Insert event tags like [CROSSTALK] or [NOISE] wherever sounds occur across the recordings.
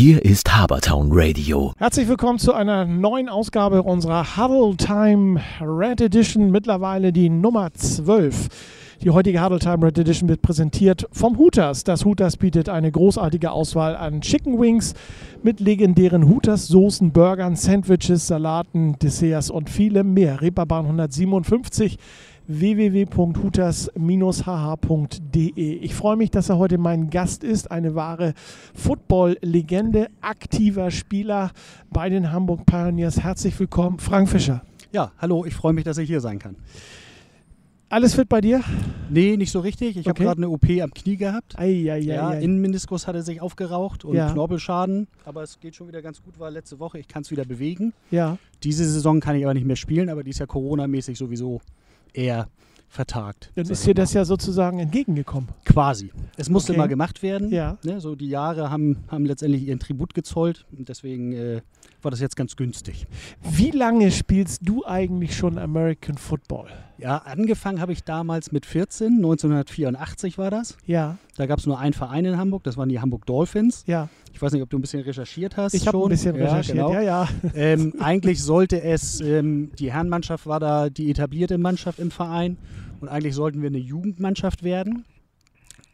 Hier ist Habertown Radio. Herzlich willkommen zu einer neuen Ausgabe unserer Huddle Time Red Edition, mittlerweile die Nummer 12. Die heutige Huddle Time Red Edition wird präsentiert vom Hooters. Das Hooters bietet eine großartige Auswahl an Chicken Wings mit legendären Hooters Soßen, Burgern, Sandwiches, Salaten, Desserts und vielem mehr. Reeperbahn 157 www.hutas-hh.de. Ich freue mich, dass er heute mein Gast ist, eine wahre Football-Legende, aktiver Spieler bei den Hamburg Pioneers. Herzlich willkommen, Frank Fischer. Ja, hallo, ich freue mich, dass ich hier sein kann. Alles fit bei dir? Nee, nicht so richtig. Ich Okay. habe gerade eine OP am Knie gehabt. Ei, ei, ei, ja, ei. Innenmeniskus hatte sich aufgeraucht und Ja. Knorpelschaden. Aber es geht schon wieder ganz gut, war letzte Woche. Ich kann es wieder bewegen. ja. Diese Saison kann ich aber nicht mehr spielen, aber die ist ja Corona-mäßig sowieso eher vertagt. Dann ist dir das ja sozusagen entgegengekommen. Quasi. Es musste Okay. mal gemacht werden. Ja. Ne, so die Jahre haben, haben letztendlich ihren Tribut gezollt und deswegen äh, war das jetzt ganz günstig. Wie lange spielst du eigentlich schon American Football? Ja, angefangen habe ich damals mit 14, 1984 war das. Ja, Da gab es nur einen Verein in Hamburg, das waren die Hamburg Dolphins. ja. Ich weiß nicht, ob du ein bisschen recherchiert hast. Ich habe ein bisschen Ja, recherchiert. genau. Ja, ja. Ähm, eigentlich sollte es, ähm, die Herrenmannschaft war da die etablierte Mannschaft im Verein und eigentlich sollten wir eine Jugendmannschaft werden.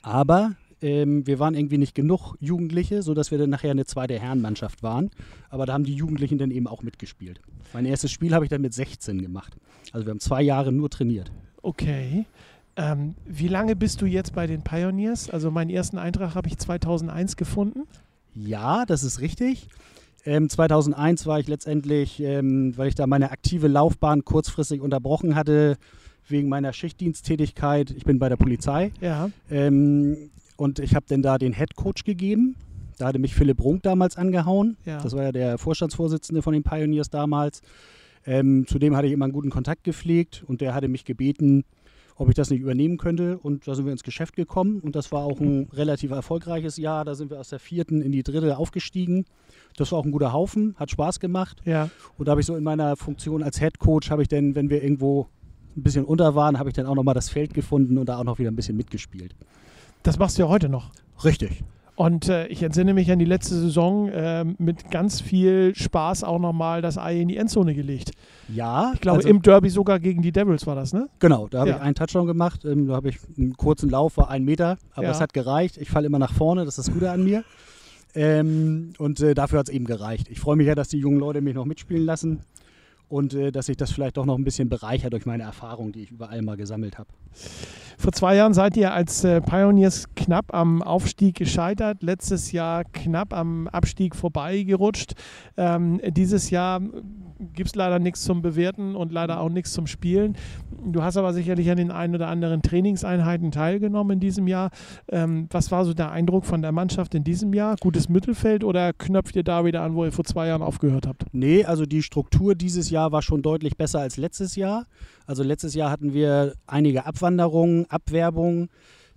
Aber ähm, wir waren irgendwie nicht genug Jugendliche, sodass wir dann nachher eine zweite Herrenmannschaft waren. Aber da haben die Jugendlichen dann eben auch mitgespielt. Mein erstes Spiel habe ich dann mit 16 gemacht. Also wir haben zwei Jahre nur trainiert. Okay. Ähm, wie lange bist du jetzt bei den Pioneers? Also meinen ersten Eintrag habe ich 2001 gefunden. Ja, das ist richtig. Ähm, 2001 war ich letztendlich, ähm, weil ich da meine aktive Laufbahn kurzfristig unterbrochen hatte, wegen meiner Schichtdiensttätigkeit. Ich bin bei der Polizei. Ja. Ähm, und ich habe dann da den Head Coach gegeben. Da hatte mich Philipp Runk damals angehauen. Ja. Das war ja der Vorstandsvorsitzende von den Pioneers damals. Ähm, zudem hatte ich immer einen guten Kontakt gepflegt und der hatte mich gebeten, ob ich das nicht übernehmen könnte. Und da sind wir ins Geschäft gekommen und das war auch ein relativ erfolgreiches Jahr. Da sind wir aus der vierten in die dritte aufgestiegen. Das war auch ein guter Haufen, hat Spaß gemacht. Ja. Und da habe ich so in meiner Funktion als Head Coach, habe ich dann, wenn wir irgendwo ein bisschen unter waren, habe ich dann auch nochmal das Feld gefunden und da auch noch wieder ein bisschen mitgespielt. Das machst du ja heute noch. Richtig. Und äh, ich entsinne mich an die letzte Saison ähm, mit ganz viel Spaß auch nochmal das Ei in die Endzone gelegt. Ja, Ich glaube, also, im Derby sogar gegen die Devils war das, ne? genau, da habe Ja. ich einen Touchdown gemacht. Ähm, da habe ich einen kurzen Lauf, war ein Meter, aber Ja. es hat gereicht. Ich falle immer nach vorne, das ist das Gute an mir. Ähm, und äh, dafür hat es eben gereicht. Ich freue mich ja, dass die jungen Leute mich noch mitspielen lassen und äh, dass ich das vielleicht auch noch ein bisschen bereichert durch meine Erfahrung, die ich überall mal gesammelt habe. Vor zwei Jahren seid ihr als äh, Pioneers knapp am Aufstieg gescheitert, letztes Jahr knapp am Abstieg vorbeigerutscht. Ähm, dieses Jahr gibt es leider nichts zum Bewerten und leider auch nichts zum Spielen. Du hast aber sicherlich an den ein oder anderen Trainingseinheiten teilgenommen in diesem Jahr. Ähm, was war so der Eindruck von der Mannschaft in diesem Jahr? Gutes Mittelfeld oder knöpft ihr da wieder an, wo ihr vor zwei Jahren aufgehört habt? Nee, also die Struktur dieses Jahr war schon deutlich besser als letztes Jahr. Also letztes Jahr hatten wir einige Abwanderungen, Abwerbungen.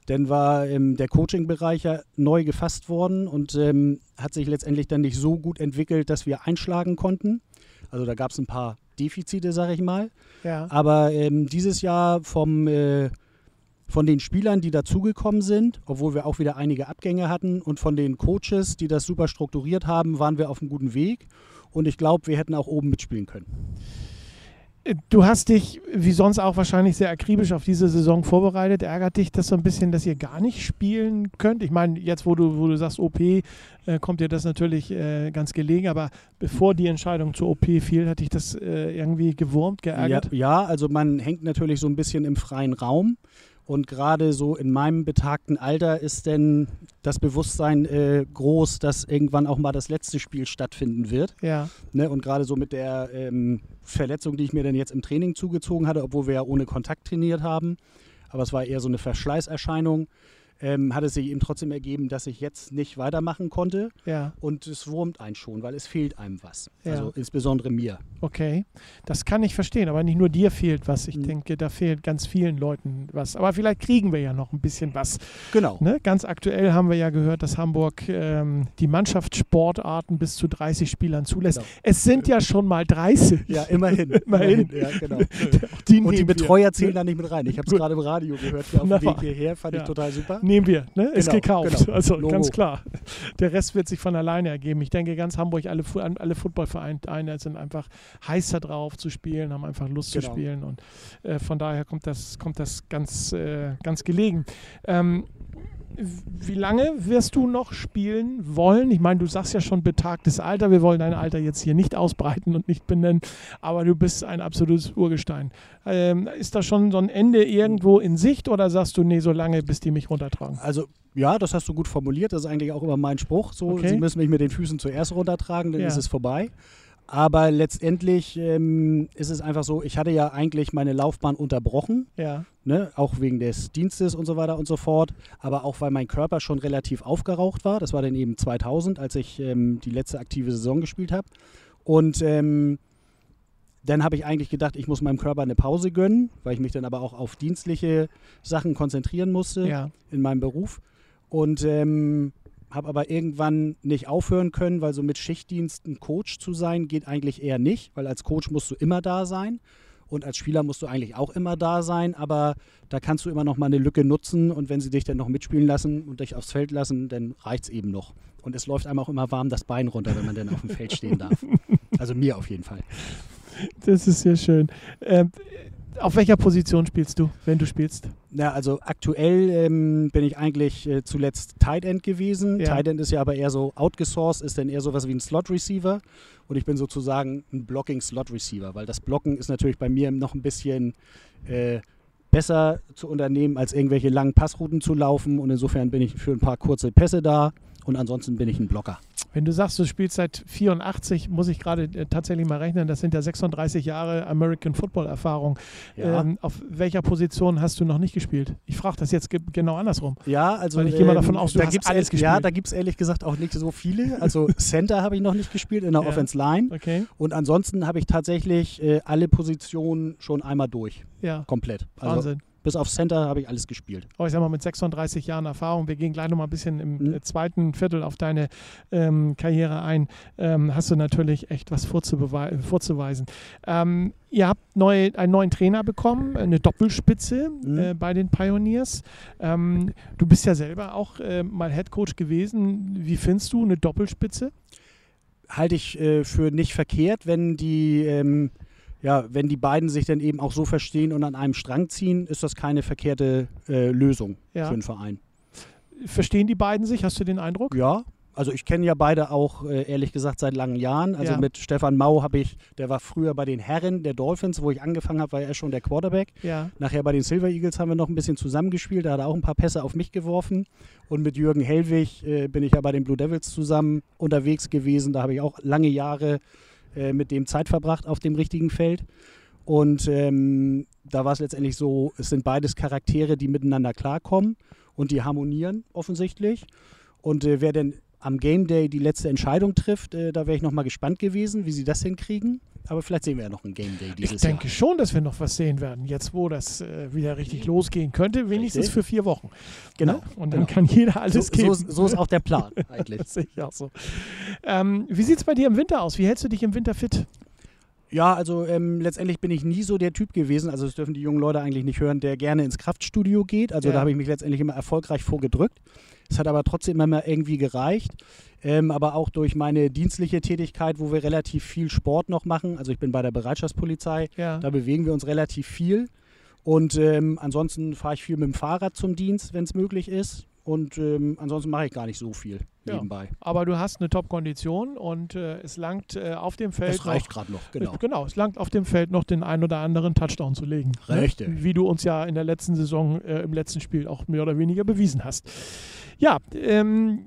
Dann war ähm, der Coaching-Bereich ja neu gefasst worden und ähm, hat sich letztendlich dann nicht so gut entwickelt, dass wir einschlagen konnten. Also da gab es ein paar Defizite, sage ich mal. Ja. Aber ähm, dieses Jahr vom, äh, von den Spielern, die dazugekommen sind, obwohl wir auch wieder einige Abgänge hatten, und von den Coaches, die das super strukturiert haben, waren wir auf einem guten Weg. Und ich glaube, wir hätten auch oben mitspielen können. Du hast dich, wie sonst auch wahrscheinlich, sehr akribisch auf diese Saison vorbereitet. Ärgert dich das so ein bisschen, dass ihr gar nicht spielen könnt? Ich meine, jetzt, wo du, wo du sagst OP, äh, kommt dir das natürlich äh, ganz gelegen. Aber bevor die Entscheidung zur OP fiel, hat dich das äh, irgendwie gewurmt, Ja, geärgert? ja, also man hängt natürlich so ein bisschen im freien Raum. Und gerade so in meinem betagten Alter ist denn das Bewusstsein äh, groß, dass irgendwann auch mal das letzte Spiel stattfinden wird. Ja. Ne, und gerade so mit der ähm, Verletzung, die ich mir dann jetzt im Training zugezogen hatte, obwohl wir ja ohne Kontakt trainiert haben, aber es war eher so eine Verschleißerscheinung, ähm, hat es sich eben trotzdem ergeben, dass ich jetzt nicht weitermachen konnte. Ja, Und es wurmt einen schon, weil es fehlt einem was. Ja. Also insbesondere mir. Okay. Das kann ich verstehen, aber nicht nur dir fehlt was. Ich Mhm. denke, da fehlt ganz vielen Leuten was. Aber vielleicht kriegen wir ja noch ein bisschen was. Genau. Ne? Ganz aktuell haben wir ja gehört, dass Hamburg ähm, die Mannschaftssportarten bis zu 30 Spielern zulässt. Genau. Es sind ja schon mal 30. Ja, [LAUGHS] immerhin. Immerhin. Ja, genau. [LAUGHS] Die Und die nehmen wir. Betreuer zählen da nicht mit rein. Ich habe es gerade im Radio gehört, hier auf dem Wunderbar. Weg hierher, fand Ja. ich total super. nehmen wir, ne? ist Genau, gekauft. genau. Also Logo. ganz klar. Der Rest wird sich von alleine ergeben. Ich denke, ganz Hamburg, alle, alle Footballvereine sind einfach heißer drauf zu spielen, haben einfach Lust zu Genau. spielen und äh, von daher kommt das, kommt das ganz, äh, ganz gelegen. Ähm, wie lange wirst du noch spielen wollen? Ich meine, du sagst ja schon betagtes Alter. Wir wollen dein Alter jetzt hier nicht ausbreiten und nicht benennen, aber du bist ein absolutes Urgestein. Ähm, ist da schon so ein Ende irgendwo in Sicht oder sagst du, nee, so lange, bis die mich runtertragen? Also, ja, das hast du gut formuliert. Das ist eigentlich auch immer mein Spruch. So, Okay. Sie müssen mich mit den Füßen zuerst runtertragen, dann Ja. ist es vorbei. Aber letztendlich ähm, ist es einfach so, ich hatte ja eigentlich meine Laufbahn unterbrochen, Ja, ne? auch wegen des Dienstes und so weiter und so fort, aber auch weil mein Körper schon relativ aufgeraucht war. Das war dann eben 2000, als ich ähm, die letzte aktive Saison gespielt habe. Und ähm, dann habe ich eigentlich gedacht, ich muss meinem Körper eine Pause gönnen, weil ich mich dann aber auch auf dienstliche Sachen konzentrieren musste ja, in meinem Beruf und ähm, habe aber irgendwann nicht aufhören können, weil so mit Schichtdienst ein Coach zu sein geht eigentlich eher nicht, weil als Coach musst du immer da sein und als Spieler musst du eigentlich auch immer da sein, aber da kannst du immer noch mal eine Lücke nutzen und wenn sie dich dann noch mitspielen lassen und dich aufs Feld lassen, dann reicht es eben noch. Und es läuft einem auch immer warm das Bein runter, wenn man dann auf dem Feld stehen darf. [LAUGHS] Also mir auf jeden Fall. das ist sehr schön. Ähm, auf welcher Position spielst du, wenn du spielst? Ja, also aktuell ähm, bin ich eigentlich äh, zuletzt Tight End gewesen. Ja. Tight End ist ja aber eher so outgesourced, ist dann eher sowas wie ein Slot Receiver. Und ich bin sozusagen ein Blocking Slot Receiver, weil das Blocken ist natürlich bei mir noch ein bisschen äh, besser zu unternehmen, als irgendwelche langen Passrouten zu laufen. Und insofern bin ich für ein paar kurze Pässe da. Und ansonsten bin ich ein Blocker. Wenn du sagst, du spielst seit 84, muss ich gerade äh, tatsächlich mal rechnen, das sind ja 36 Jahre American Football Erfahrung. Ja. Ähm, auf welcher Position hast du noch nicht gespielt? Ich frage das jetzt ge genau andersrum. Ja, also Weil ich gehe mal davon aus, du da hast gibt's alles ehr- Ja, gespielt. da gibt es ehrlich gesagt auch nicht so viele. Also [LAUGHS] Center habe ich noch nicht gespielt in der Ja. Offense Line. Okay, Und ansonsten habe ich tatsächlich äh, alle Positionen schon einmal durch. ja, Komplett. Also Wahnsinn. Bis auf Center habe ich alles gespielt. Aber ich sag mal, mit 36 Jahren Erfahrung, wir gehen gleich noch mal ein bisschen im Mhm. äh, zweiten Viertel auf deine ähm, Karriere ein, ähm, hast du natürlich echt was vorzuweisen. Ähm, ihr habt neu, einen neuen Trainer bekommen, eine Doppelspitze Mhm. äh, bei den Pioneers. Ähm, du bist ja selber auch äh, mal Head Coach gewesen. Wie findest du eine Doppelspitze? Halte ich äh, für nicht verkehrt, wenn die, ähm, ja, wenn die beiden sich dann eben auch so verstehen und an einem Strang ziehen, ist das keine verkehrte äh, Lösung Ja. für einen Verein. Verstehen die beiden sich? Hast du den Eindruck? Ja, also ich kenne ja beide auch äh, ehrlich gesagt seit langen Jahren. Also Ja. mit Stefan Mau habe ich, der war früher bei den Herren der Dolphins, wo ich angefangen habe, war er schon der Quarterback. Ja. Nachher bei den Silver Eagles haben wir noch ein bisschen zusammengespielt. Da hat er auch ein paar Pässe auf mich geworfen. Und mit Jürgen Hellwig äh, bin ich ja bei den Blue Devils zusammen unterwegs gewesen. Da habe ich auch lange Jahre äh, mit dem Zeit verbracht auf dem richtigen Feld. Und ähm, da war es letztendlich so, es sind beides Charaktere, die miteinander klarkommen und die harmonieren offensichtlich. Und äh, wer denn am Game Day die letzte Entscheidung trifft, äh, da wäre ich nochmal gespannt gewesen, wie sie das hinkriegen. Aber vielleicht sehen wir ja noch ein Game Day dieses Ich denke Jahr. schon, dass wir noch was sehen werden, jetzt wo das äh, wieder richtig losgehen könnte, wenigstens Richtig. für vier Wochen. Genau. Ne? Und dann genau. kann jeder alles So, geben. so, so ist auch der Plan [LAUGHS] eigentlich. Das sehe ich auch so. Ähm, wie sieht es bei dir im Winter aus? Wie hältst du dich im Winter fit? Ja, also ähm, letztendlich bin ich nie so der Typ gewesen, also das dürfen die jungen Leute eigentlich nicht hören, der gerne ins Kraftstudio geht. Also Ja. da habe ich mich letztendlich immer erfolgreich vorgedrückt. Es hat aber trotzdem immer irgendwie gereicht. Ähm, aber auch durch meine dienstliche Tätigkeit, wo wir relativ viel Sport noch machen. Also ich bin bei der Bereitschaftspolizei, Ja. da bewegen wir uns relativ viel. Und ähm, ansonsten fahre ich viel mit dem Fahrrad zum Dienst, wenn es möglich ist. Und ähm, ansonsten mache ich gar nicht so viel Ja. nebenbei. Aber du hast eine Top-Kondition und äh, es langt äh, auf dem Feld. Das reicht gerade noch, genau. Genau, es langt auf dem Feld noch den ein oder anderen Touchdown zu legen. ne? Richtig. Wie du uns ja in der letzten Saison, äh, im letzten Spiel auch mehr oder weniger bewiesen hast. Ja, ähm,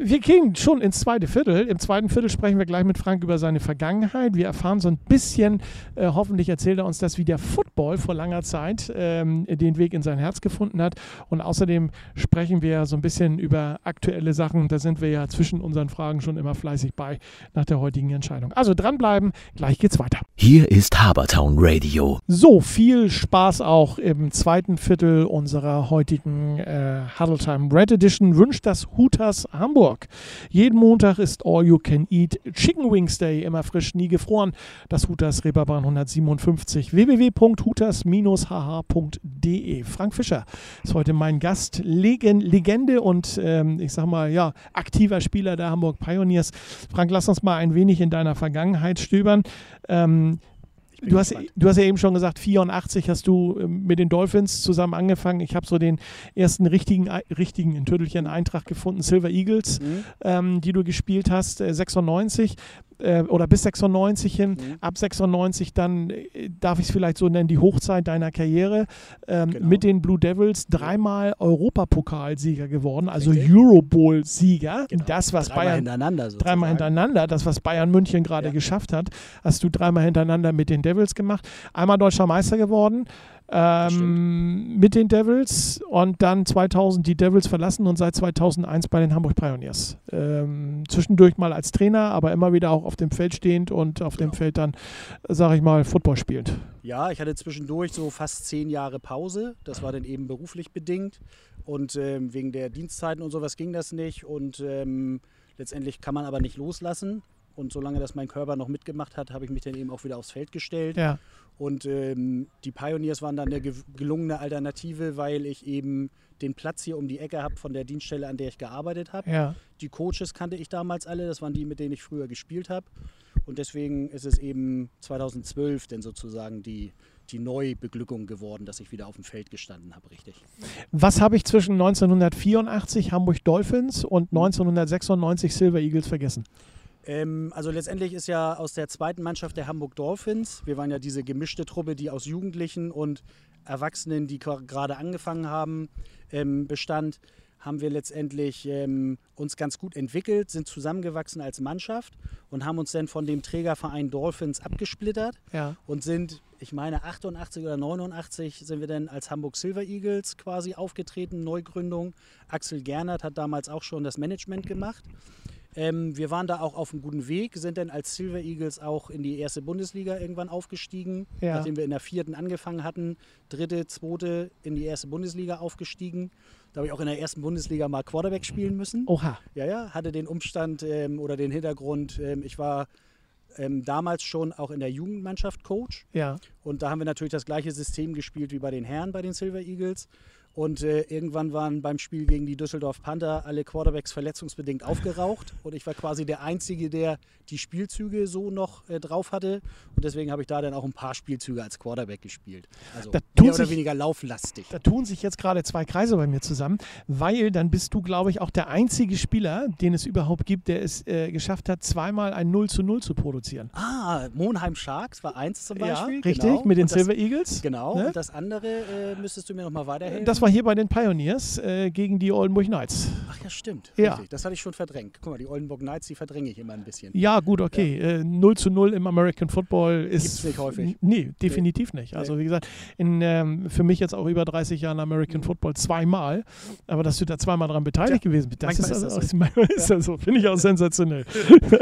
wir gehen schon ins zweite Viertel. Im zweiten Viertel sprechen wir gleich mit Frank über seine Vergangenheit. Wir erfahren so ein bisschen, äh, hoffentlich erzählt er uns das, wie der Football vor langer Zeit ähm, den Weg in sein Herz gefunden hat. Und außerdem sprechen wir so ein bisschen über aktuelle Sachen. Da sind wir ja zwischen unseren Fragen schon immer fleißig bei nach der heutigen Entscheidung. Also dranbleiben, gleich geht's weiter. Hier ist Habertown Radio. So, viel Spaß auch im zweiten Viertel unserer heutigen äh, Huddle Time Red Edition wünscht das Hooters Hamburg. Hamburg. Jeden Montag ist All You Can Eat Chicken Wings Day, immer frisch, nie gefroren. Das Hooters Reeperbahn 157 www.hooters-hh.de. Frank Fischer ist heute mein Gast, Legen, Legende und ähm, ich sag mal, ja, aktiver Spieler der Hamburg Pioneers. Frank, lass uns mal ein wenig in deiner Vergangenheit stöbern. Ähm, Du hast, du hast ja eben schon gesagt, 84 hast du ähm, mit den Dolphins zusammen angefangen. Ich habe so den ersten richtigen, richtigen in Tüttelchen Eintrag gefunden, Silver Eagles, mhm. ähm, die du gespielt hast, äh, 96 äh, oder bis 96 hin. Mhm. Ab 96 dann, äh, darf ich es vielleicht so nennen, die Hochzeit deiner Karriere ähm, genau. mit den Blue Devils. Dreimal Europapokalsieger geworden, also Eurobowl-Sieger. Genau. Das, was dreimal Bayern. Hintereinander sozusagen. dreimal hintereinander, das, was Bayern München gerade ja. geschafft hat, hast du dreimal hintereinander mit den Devils gemacht. Einmal deutscher Meister geworden ähm, mit den Devils und dann 2000 die Devils verlassen und seit 2001 bei den Hamburg Pioneers. Ähm, zwischendurch mal als Trainer, aber immer wieder auch auf dem Feld stehend und auf genau. dem Feld dann, sage ich mal, Football spielend. Ja, ich hatte zwischendurch so fast zehn Jahre Pause. Das war dann eben beruflich bedingt und ähm, wegen der Dienstzeiten und sowas ging das nicht und ähm, letztendlich kann man aber nicht loslassen. Und solange das mein Körper noch mitgemacht hat, habe ich mich dann eben auch wieder aufs Feld gestellt. Ja. Und ähm, die Pioneers waren dann eine gelungene Alternative, weil ich eben den Platz hier um die Ecke habe von der Dienststelle, an der ich gearbeitet habe. Ja. Die Coaches kannte ich damals alle, das waren die, mit denen ich früher gespielt habe. Und deswegen ist es eben 2012 denn sozusagen die, die Neubeglückung geworden, dass ich wieder auf dem Feld gestanden habe, richtig. Was habe ich zwischen 1984 Hamburg Dolphins und 1996 Silver Eagles vergessen? Ähm, also letztendlich ist ja aus der zweiten Mannschaft der Hamburg Dolphins, wir waren ja diese gemischte Truppe, die aus Jugendlichen und Erwachsenen, die gerade angefangen haben, ähm, bestand, haben wir letztendlich ähm, uns ganz gut entwickelt, sind zusammengewachsen als Mannschaft und haben uns dann von dem Trägerverein Dolphins abgesplittert ja. und sind, ich meine 88 oder 89 sind wir dann als Hamburg Silver Eagles quasi aufgetreten, Neugründung. Axel Gernert hat damals auch schon das Management gemacht. Ähm, wir waren da auch auf einem guten Weg, sind dann als Silver Eagles auch in die erste Bundesliga irgendwann aufgestiegen, ja. nachdem wir in der vierten angefangen hatten, dritte, zweite in die erste Bundesliga aufgestiegen. Da habe ich auch in der ersten Bundesliga mal Quarterback spielen müssen. Oha. Ja, ja, hatte den Umstand ähm, oder den Hintergrund, ähm, ich war ähm, damals schon auch in der Jugendmannschaft Coach. Ja. Und da haben wir natürlich das gleiche System gespielt wie bei den Herren bei den Silver Eagles. Und äh, irgendwann waren beim Spiel gegen die Düsseldorf Panther alle Quarterbacks verletzungsbedingt aufgeraucht. Und ich war quasi der Einzige, der die Spielzüge so noch äh, drauf hatte. Und deswegen habe ich da dann auch ein paar Spielzüge als Quarterback gespielt. Also mehr oder sich, weniger lauflastig. Da tun sich jetzt gerade zwei Kreise bei mir zusammen, weil dann bist du, glaube ich, auch der einzige Spieler, den es überhaupt gibt, der es äh, geschafft hat, zweimal ein 0 zu 0 zu produzieren. Ah, Monheim Sharks war eins zum Beispiel. Ja, richtig, genau. mit den das, Silver Eagles. Genau, ne? und das andere äh, müsstest du mir nochmal weiterhelfen. Das war war hier bei den Pioneers äh, gegen die Oldenburg Knights. Ach ja, stimmt. Ja. Richtig. Das hatte ich schon verdrängt. Guck mal, die Oldenburg Knights, die verdränge ich immer ein bisschen. Ja, gut, okay. Ja. Äh, 0 zu 0 im American Football ist. Gibt's nicht häufig. Nee, definitiv nee. nicht. Also, wie gesagt, in, ähm, für mich jetzt auch über 30 Jahren American Football zweimal. Aber dass du da zweimal dran beteiligt ja, gewesen bist, das ist, also, ist, manchmal ist das so. Finde ich auch sensationell.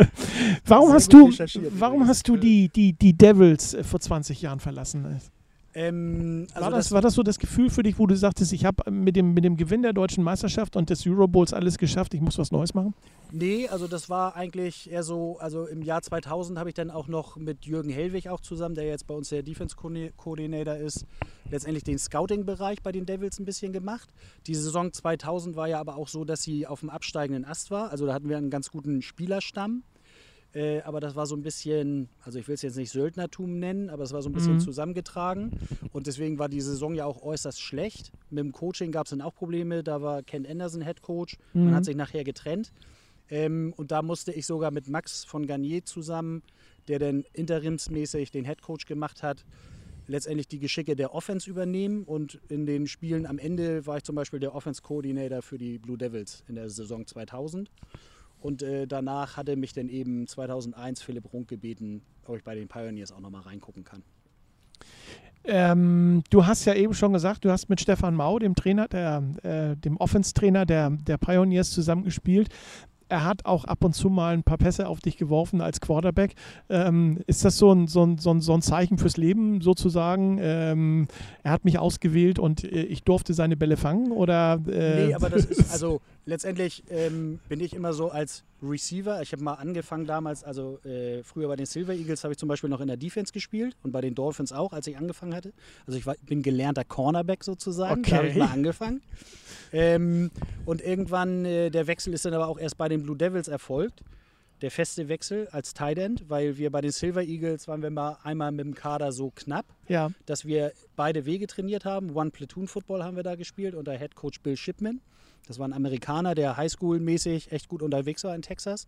[LAUGHS] warum hast du, warum hast du die, die, die Devils äh, vor 20 Jahren verlassen? Ähm, also war, das, das, war das so das Gefühl für dich, wo du sagtest, ich habe mit dem, mit dem Gewinn der deutschen Meisterschaft und des Eurobowls alles geschafft, ich muss was Neues machen? Nee, also das war eigentlich eher so, also im Jahr 2000 habe ich dann auch noch mit Jürgen Hellwig auch zusammen, der jetzt bei uns der Defense Coordinator ist, letztendlich den Scouting-Bereich bei den Devils ein bisschen gemacht. Die Saison 2000 war ja aber auch so, dass sie auf dem absteigenden Ast war, also da hatten wir einen ganz guten Spielerstamm. Äh, aber das war so ein bisschen, also ich will es jetzt nicht Söldnertum nennen, aber es war so ein bisschen mhm. zusammengetragen. Und deswegen war die Saison ja auch äußerst schlecht. Mit dem Coaching gab es dann auch Probleme. Da war Ken Anderson Head Coach. Mhm. Man hat sich nachher getrennt. Ähm, und da musste ich sogar mit Max von Garnier zusammen, der dann interimsmäßig den Head Coach gemacht hat, letztendlich die Geschicke der Offense übernehmen. Und in den Spielen am Ende war ich zum Beispiel der Offense Coordinator für die Blue Devils in der Saison 2000. Und äh, danach hatte mich dann eben 2001 Philipp Runk gebeten, ob ich bei den Pioneers auch nochmal reingucken kann. Ähm, du hast ja eben schon gesagt, du hast mit Stefan Mau, dem Trainer, der, äh, dem Offense-Trainer der, der Pioneers zusammengespielt. Er hat auch ab und zu mal ein paar Pässe auf dich geworfen als Quarterback. Ähm, ist das so ein, so, ein, so, ein, so ein Zeichen fürs Leben sozusagen? Ähm, er hat mich ausgewählt und äh, ich durfte seine Bälle fangen? Oder, äh, nee, aber das ist, [LAUGHS] also letztendlich ähm, bin ich immer so als Receiver. Ich habe mal angefangen damals, also äh, früher bei den Silver Eagles habe ich zum Beispiel noch in der Defense gespielt und bei den Dolphins auch, als ich angefangen hatte. Also ich war, bin gelernter Cornerback sozusagen. Okay. Da habe ich mal angefangen. Ähm, und irgendwann, äh, der Wechsel ist dann aber auch erst bei den Blue Devils erfolgt. Der feste Wechsel als Tight End, weil wir bei den Silver Eagles waren wir mal einmal mit dem Kader so knapp, ja. dass wir beide Wege trainiert haben. One Platoon Football haben wir da gespielt unter Head Coach Bill Shipman. Das war ein Amerikaner, der Highschool-mäßig echt gut unterwegs war in Texas.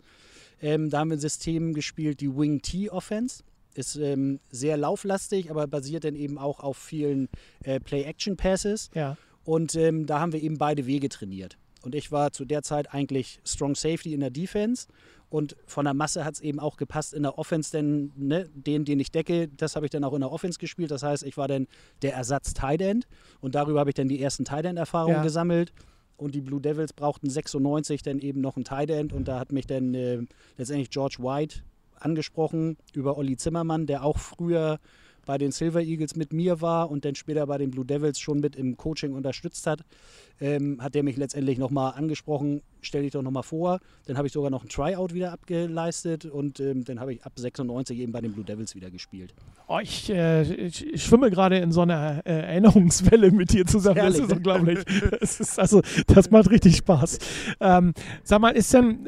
Ähm, da haben wir ein System gespielt, die Wing T Offense. Ist ähm, sehr lauflastig, aber basiert dann eben auch auf vielen äh, Play-Action-Passes. Ja. Und ähm, da haben wir eben beide Wege trainiert. Und ich war zu der Zeit eigentlich Strong Safety in der Defense. Und von der Masse hat es eben auch gepasst in der Offense, denn ne, den, den ich decke, das habe ich dann auch in der Offense gespielt. Das heißt, ich war dann der Ersatz Tight End und darüber habe ich dann die ersten Tight End-Erfahrungen ja. gesammelt und die Blue Devils brauchten 96 dann eben noch ein Tight End. Und da hat mich dann äh, letztendlich George White angesprochen über Olli Zimmermann, der auch früher bei den Silver Eagles mit mir war und dann später bei den Blue Devils schon mit im Coaching unterstützt hat, ähm, hat der mich letztendlich nochmal angesprochen, stell dich doch nochmal vor. Dann habe ich sogar noch ein Tryout wieder abgeleistet und ähm, dann habe ich ab 96 eben bei den Blue Devils wieder gespielt. Oh, ich, äh, ich, ich, schwimme gerade in so einer äh, Erinnerungswelle mit dir zusammen. Herrlich. Das ist unglaublich. das, ist also, das macht richtig Spaß. Ähm, sag mal, ist denn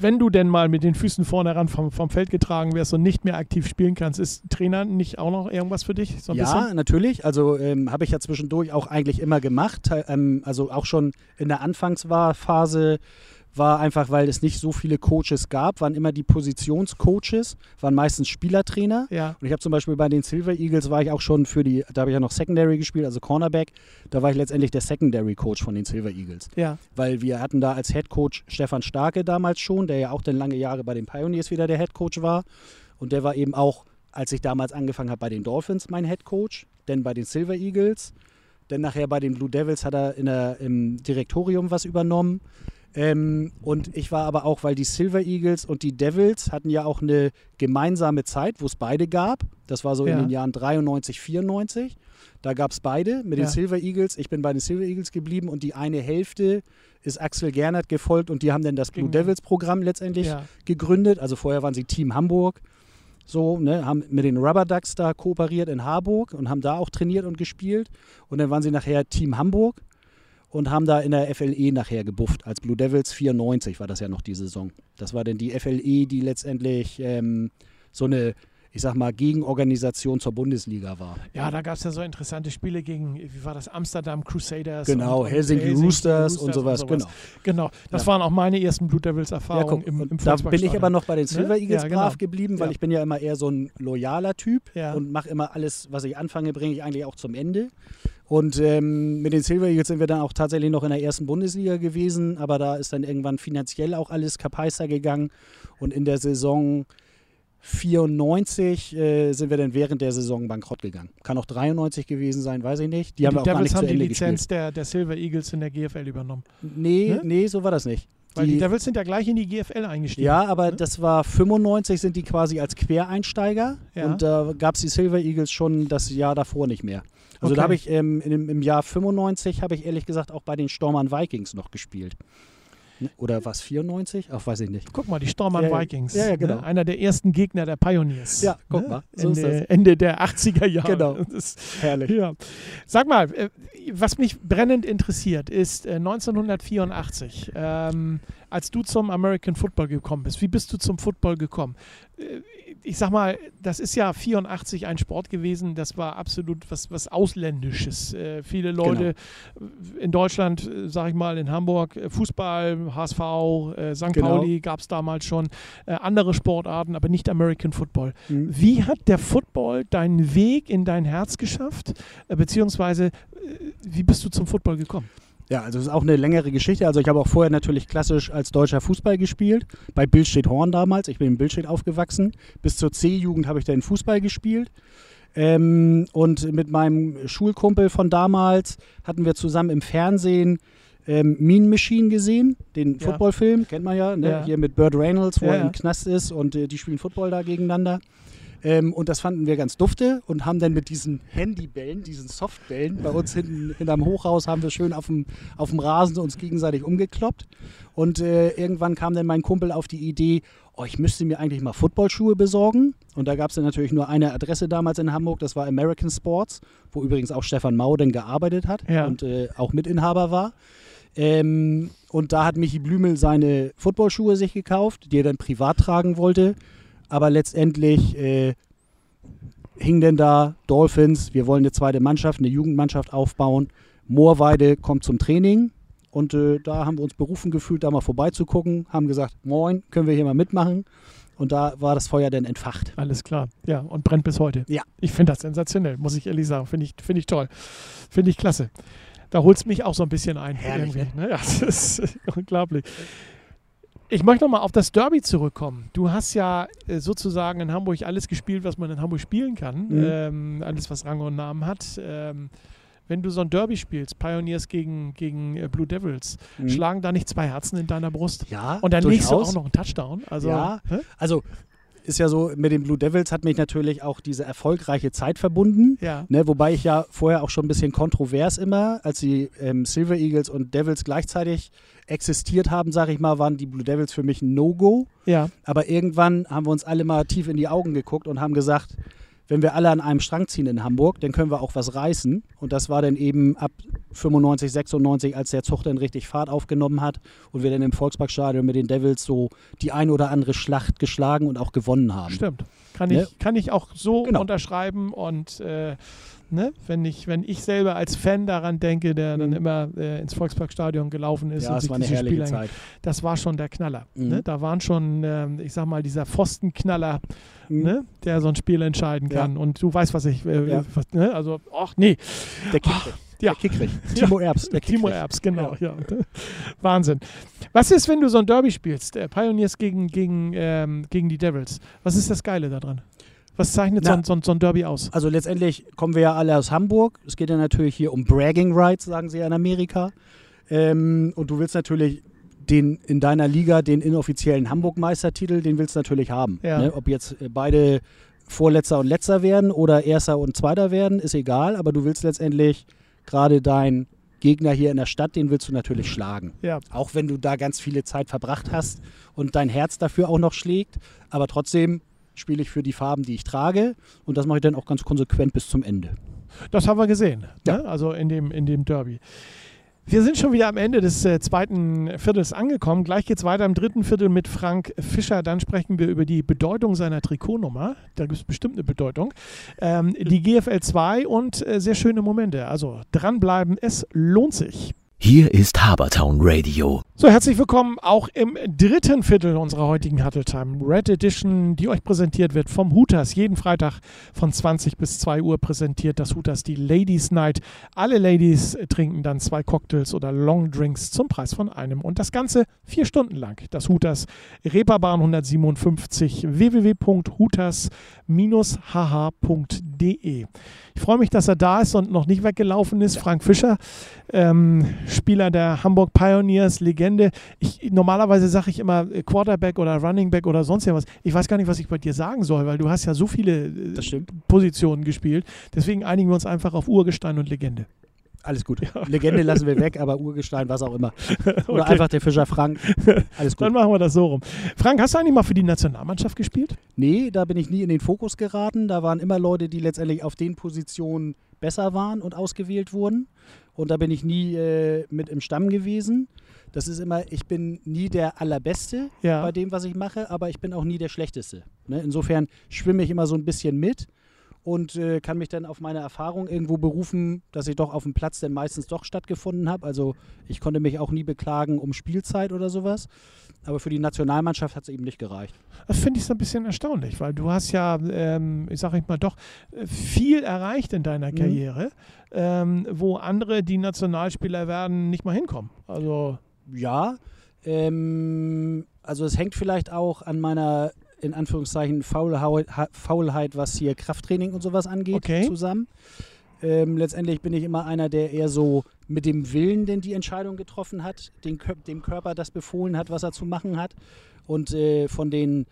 wenn du denn mal mit den Füßen vorne ran vom, vom Feld getragen wirst und nicht mehr aktiv spielen kannst, ist Trainer nicht auch noch irgendwas für dich? So ja, bisschen? natürlich. Also ähm, habe ich ja zwischendurch auch eigentlich immer gemacht. Ähm, also auch schon in der Anfangsphase war einfach, weil es nicht so viele Coaches gab, waren immer die Positionscoaches, waren meistens Spielertrainer. Ja. Und ich habe zum Beispiel bei den Silver Eagles war ich auch schon für die, da habe ich ja noch Secondary gespielt, also Cornerback. Da war ich letztendlich der Secondary Coach von den Silver Eagles. Ja. Weil wir hatten da als Head Coach Stefan Starke damals schon, der ja auch dann lange Jahre bei den Pioneers wieder der Head Coach war. Und der war eben auch, als ich damals angefangen habe bei den Dolphins, mein Head Coach, denn bei den Silver Eagles. Denn nachher bei den Blue Devils hat er in der, im Direktorium was übernommen. Ähm, und ich war aber auch, weil die Silver Eagles und die Devils hatten ja auch eine gemeinsame Zeit, wo es beide gab. Das war so ja. in den Jahren 93, 94. Da gab es beide mit den ja. Silver Eagles. Ich bin bei den Silver Eagles geblieben und die eine Hälfte ist Axel Gernert gefolgt und die haben dann das Blue Devils Programm letztendlich ja. gegründet. Also vorher waren sie Team Hamburg. So, ne, haben mit den Rubber Ducks da kooperiert in Harburg und haben da auch trainiert und gespielt. Und dann waren sie nachher Team Hamburg und haben da in der FLE nachher gebufft. Als Blue Devils 94 war das ja noch die Saison. Das war dann die FLE, die letztendlich ähm, so eine ich sag mal, Gegenorganisation zur Bundesliga war. Ja, da gab es ja so interessante Spiele gegen, wie war das, Amsterdam Crusaders. Genau, Helsinki, Helsinki Roosters, Roosters, und sowas. Und sowas. Genau. Genau, das ja. waren auch meine ersten Blue Devils-Erfahrungen ja, im, im Da bin ich aber noch bei den ne? Silver Eagles ja, genau. brav geblieben, weil ich bin ja immer eher so ein loyaler Typ und mache immer alles, was ich anfange, bringe ich eigentlich auch zum Ende. Und ähm, mit den Silver Eagles sind wir dann auch tatsächlich noch in der ersten Bundesliga gewesen, aber da ist dann irgendwann finanziell auch alles kapeister gegangen. Und in der Saison 94 äh, sind wir dann während der Saison bankrott gegangen. Kann auch 93 gewesen sein, weiß ich nicht. Die, haben die haben wir auch Devils gar nicht haben die Lizenz der, der, Silver Eagles in der GFL übernommen. Nee, ne? nee, so war das nicht. Weil die, die Devils sind ja gleich in die GFL eingestiegen. Ja, aber ne? das war 95 sind die quasi als Quereinsteiger ja. und da äh, gab es die Silver Eagles schon das Jahr davor nicht mehr. Also okay. da habe ich ähm, im, im Jahr 95 habe ich ehrlich gesagt auch bei den Stormern Vikings noch gespielt. Oder was, 94? Ach, weiß ich nicht. Guck mal, die Stormern ja, Vikings. Ja, ja, genau. Ne? Einer der ersten Gegner der Pioneers. Ja, guck ne? mal. So Ende, Ende, der 80er Jahre. Genau. Das, Herrlich. Ja. Sag mal, äh, was mich brennend interessiert, ist 1984, äh, ähm, als du zum American Football gekommen bist. Wie bist du zum Football gekommen? Ich sag mal, das ist ja 84 ein Sport gewesen, das war absolut was, was Ausländisches. Äh, viele Leute genau. in Deutschland, äh, sag ich mal, in Hamburg, äh, Fußball, HSV, äh, St. Genau. Pauli gab es damals schon, äh, andere Sportarten, aber nicht American Football. Mhm. Wie hat der Football deinen Weg in dein Herz geschafft, beziehungsweise wie bist du zum Football gekommen? Ja, also es ist auch eine längere Geschichte. Also ich habe auch vorher natürlich klassisch als deutscher Fußball gespielt, bei Billstedt Horn damals. Ich bin in Billstedt aufgewachsen. Bis zur C-Jugend habe ich da in Fußball gespielt. Ähm, und mit meinem Schulkumpel von damals hatten wir zusammen im Fernsehen ähm, Mean Machine gesehen, den Ja. Footballfilm, kennt man ja, ne? Ja. hier mit Burt Reynolds, wo Ja, er im Knast ist und äh, die spielen Football da gegeneinander. Ähm, und das fanden wir ganz dufte und haben dann mit diesen Handybällen, diesen Softbällen, bei uns hinten hinterm Hochhaus haben wir schön auf dem, auf dem Rasen uns gegenseitig umgekloppt. Und äh, irgendwann kam dann mein Kumpel auf die Idee, oh, ich müsste mir eigentlich mal Footballschuhe besorgen. Und da gab es dann natürlich nur eine Adresse damals in Hamburg, das war American Sports, wo übrigens auch Stefan Mau dann gearbeitet hat Ja. und äh, auch Mitinhaber war. Ähm, und da hat Michi Blümel seine Footballschuhe sich gekauft, die er dann privat tragen wollte. Aber letztendlich äh, hing denn da Dolphins, wir wollen eine zweite Mannschaft, eine Jugendmannschaft aufbauen. Moorweide kommt zum Training und äh, da haben wir uns berufen gefühlt, da mal vorbeizugucken, haben gesagt, moin, können wir hier mal mitmachen. Und da war das Feuer dann entfacht. Alles klar. Ja, und brennt bis heute. Ja. Ich finde das sensationell, muss ich ehrlich sagen. Finde ich, finde ich toll. Finde ich klasse. Da holt es mich auch so ein bisschen ein. Herrlich, irgendwie, ne? Ja, [LAUGHS] das ist unglaublich. Ich möchte nochmal auf das Derby zurückkommen. Du hast ja äh, sozusagen in Hamburg alles gespielt, was man in Hamburg spielen kann. Mhm. Ähm, alles, was Rang und Namen hat. Ähm, wenn du so ein Derby spielst, Pioneers gegen, gegen äh, Blue Devils, Mhm. schlagen da nicht zwei Herzen in deiner Brust? Ja, Und dann legst du auch noch einen Touchdown. Also, Ja. hä? Also ist ja so, mit den Blue Devils hat mich natürlich auch diese erfolgreiche Zeit verbunden. ja. Ne, wobei ich ja vorher auch schon ein bisschen kontrovers immer, als die ähm, Silver Eagles und Devils gleichzeitig existiert haben, sage ich mal, waren die Blue Devils für mich ein No-Go. ja. Aber irgendwann haben wir uns alle mal tief in die Augen geguckt und haben gesagt, wenn wir alle an einem Strang ziehen in Hamburg, dann können wir auch was reißen. Und das war dann eben ab 95, 96, als der Zug dann richtig Fahrt aufgenommen hat und wir dann im Volksparkstadion mit den Devils so die ein oder andere Schlacht geschlagen und auch gewonnen haben. Stimmt. Kann, Ne? ich, kann ich auch so Genau. unterschreiben und äh, ne, wenn, ich, wenn ich selber als Fan daran denke, der dann Mhm. immer äh, ins Volksparkstadion gelaufen ist Ja, und sich diese Spiele Zeit. das war schon der Knaller. Mhm. Ne? Da waren schon, ähm, ich sag mal, dieser Pfostenknaller, Mhm. ne? der so ein Spiel entscheiden Ja. kann. Und du weißt, was ich, äh, Ja. was, ne? also, ach nee, Der Kickrich. ja. Der Kickrich. [LAUGHS] Timo Erbs. Der Timo Kickrich. Erbs, genau. Ja. [LAUGHS] Wahnsinn. Was ist, wenn du so ein Derby spielst, äh, Pioneers gegen, gegen, ähm, gegen die Devils? Was ist das Geile daran? Was zeichnet so Na, ein, so, ein, so ein Derby aus? Also letztendlich kommen wir ja alle aus Hamburg. Es geht ja natürlich hier um Bragging Rights, sagen sie ja in Amerika. Ähm, und du willst natürlich den in deiner Liga den inoffiziellen Hamburg-Meistertitel, den willst du natürlich haben. Ja. Ne? Ob jetzt äh, beide Vorletzter und Letzter werden oder Erster und Zweiter werden, ist egal. Aber du willst letztendlich gerade deinen Gegner hier in der Stadt, den willst du natürlich schlagen. Ja, Auch wenn du da ganz viele Zeit verbracht hast und dein Herz dafür auch noch schlägt. Aber trotzdem spiele ich für die Farben, die ich trage. Und das mache ich dann auch ganz konsequent bis zum Ende. das haben wir gesehen. Ja. Ne? Also in dem, in dem Derby. Wir sind schon wieder am Ende des äh, zweiten Viertels angekommen. Gleich geht es weiter im dritten Viertel mit Frank Fischer. Dann sprechen wir über die Bedeutung seiner Trikotnummer. Da gibt es bestimmt eine Bedeutung. Ähm, die GFL 2 und äh, sehr schöne Momente. Also dranbleiben, es lohnt sich. Hier ist Habertown Radio. So, herzlich willkommen auch im dritten Viertel unserer heutigen Huddle Time Red Edition, die euch präsentiert wird vom Hooters. Jeden Freitag von 20 bis 2 Uhr präsentiert das Hooters die Ladies Night. Alle Ladies trinken dann zwei Cocktails oder Long Drinks zum Preis von einem. Und das Ganze vier Stunden lang. Das Hooters Reeperbahn 157 www.hooters-hh.de. Ich freue mich, dass er da ist und noch nicht weggelaufen ist. Frank Fischer, ähm, Spieler der Hamburg Pioneers, Legende. Ich, normalerweise sage ich immer äh, Quarterback oder Running Back oder sonst irgendwas. Ich weiß gar nicht, was ich bei dir sagen soll, weil du hast ja so viele äh. Positionen gespielt. Deswegen einigen wir uns einfach auf Urgestein und Legende. Alles gut. [LAUGHS] Legende lassen wir weg, aber Urgestein, was auch immer. [LAUGHS] Oder Okay. einfach der Fischer Frank. Alles Dann gut. machen wir das so rum. Frank, hast du eigentlich mal für die Nationalmannschaft gespielt? Nee, da bin ich nie in den Fokus geraten. Da waren immer Leute, die letztendlich auf den Positionen besser waren und ausgewählt wurden. Und da bin ich nie äh, mit im Stamm gewesen. Das ist immer, ich bin nie der Allerbeste Ja. bei dem, was ich mache, aber ich bin auch nie der Schlechteste. Ne? Insofern schwimme ich immer so ein bisschen mit und äh, kann mich dann auf meine Erfahrung irgendwo berufen, dass ich doch auf dem Platz dann meistens doch stattgefunden habe. Also ich konnte mich auch nie beklagen um Spielzeit oder sowas. Aber für die Nationalmannschaft hat es eben nicht gereicht. Das finde ich so ein bisschen erstaunlich, weil du hast ja, ähm, ich sage ich mal doch, äh, viel erreicht in deiner Mhm. Karriere, ähm, wo andere, die Nationalspieler werden, nicht mal hinkommen. Also, Ja, ähm, also es hängt vielleicht auch an meiner, in Anführungszeichen, Faulheit, was hier Krafttraining und sowas angeht, Okay. zusammen. Ähm, letztendlich bin ich immer einer, der eher so mit dem Willen denn die Entscheidung getroffen hat, den, dem Körper das befohlen hat, was er zu machen hat. Und äh, von den,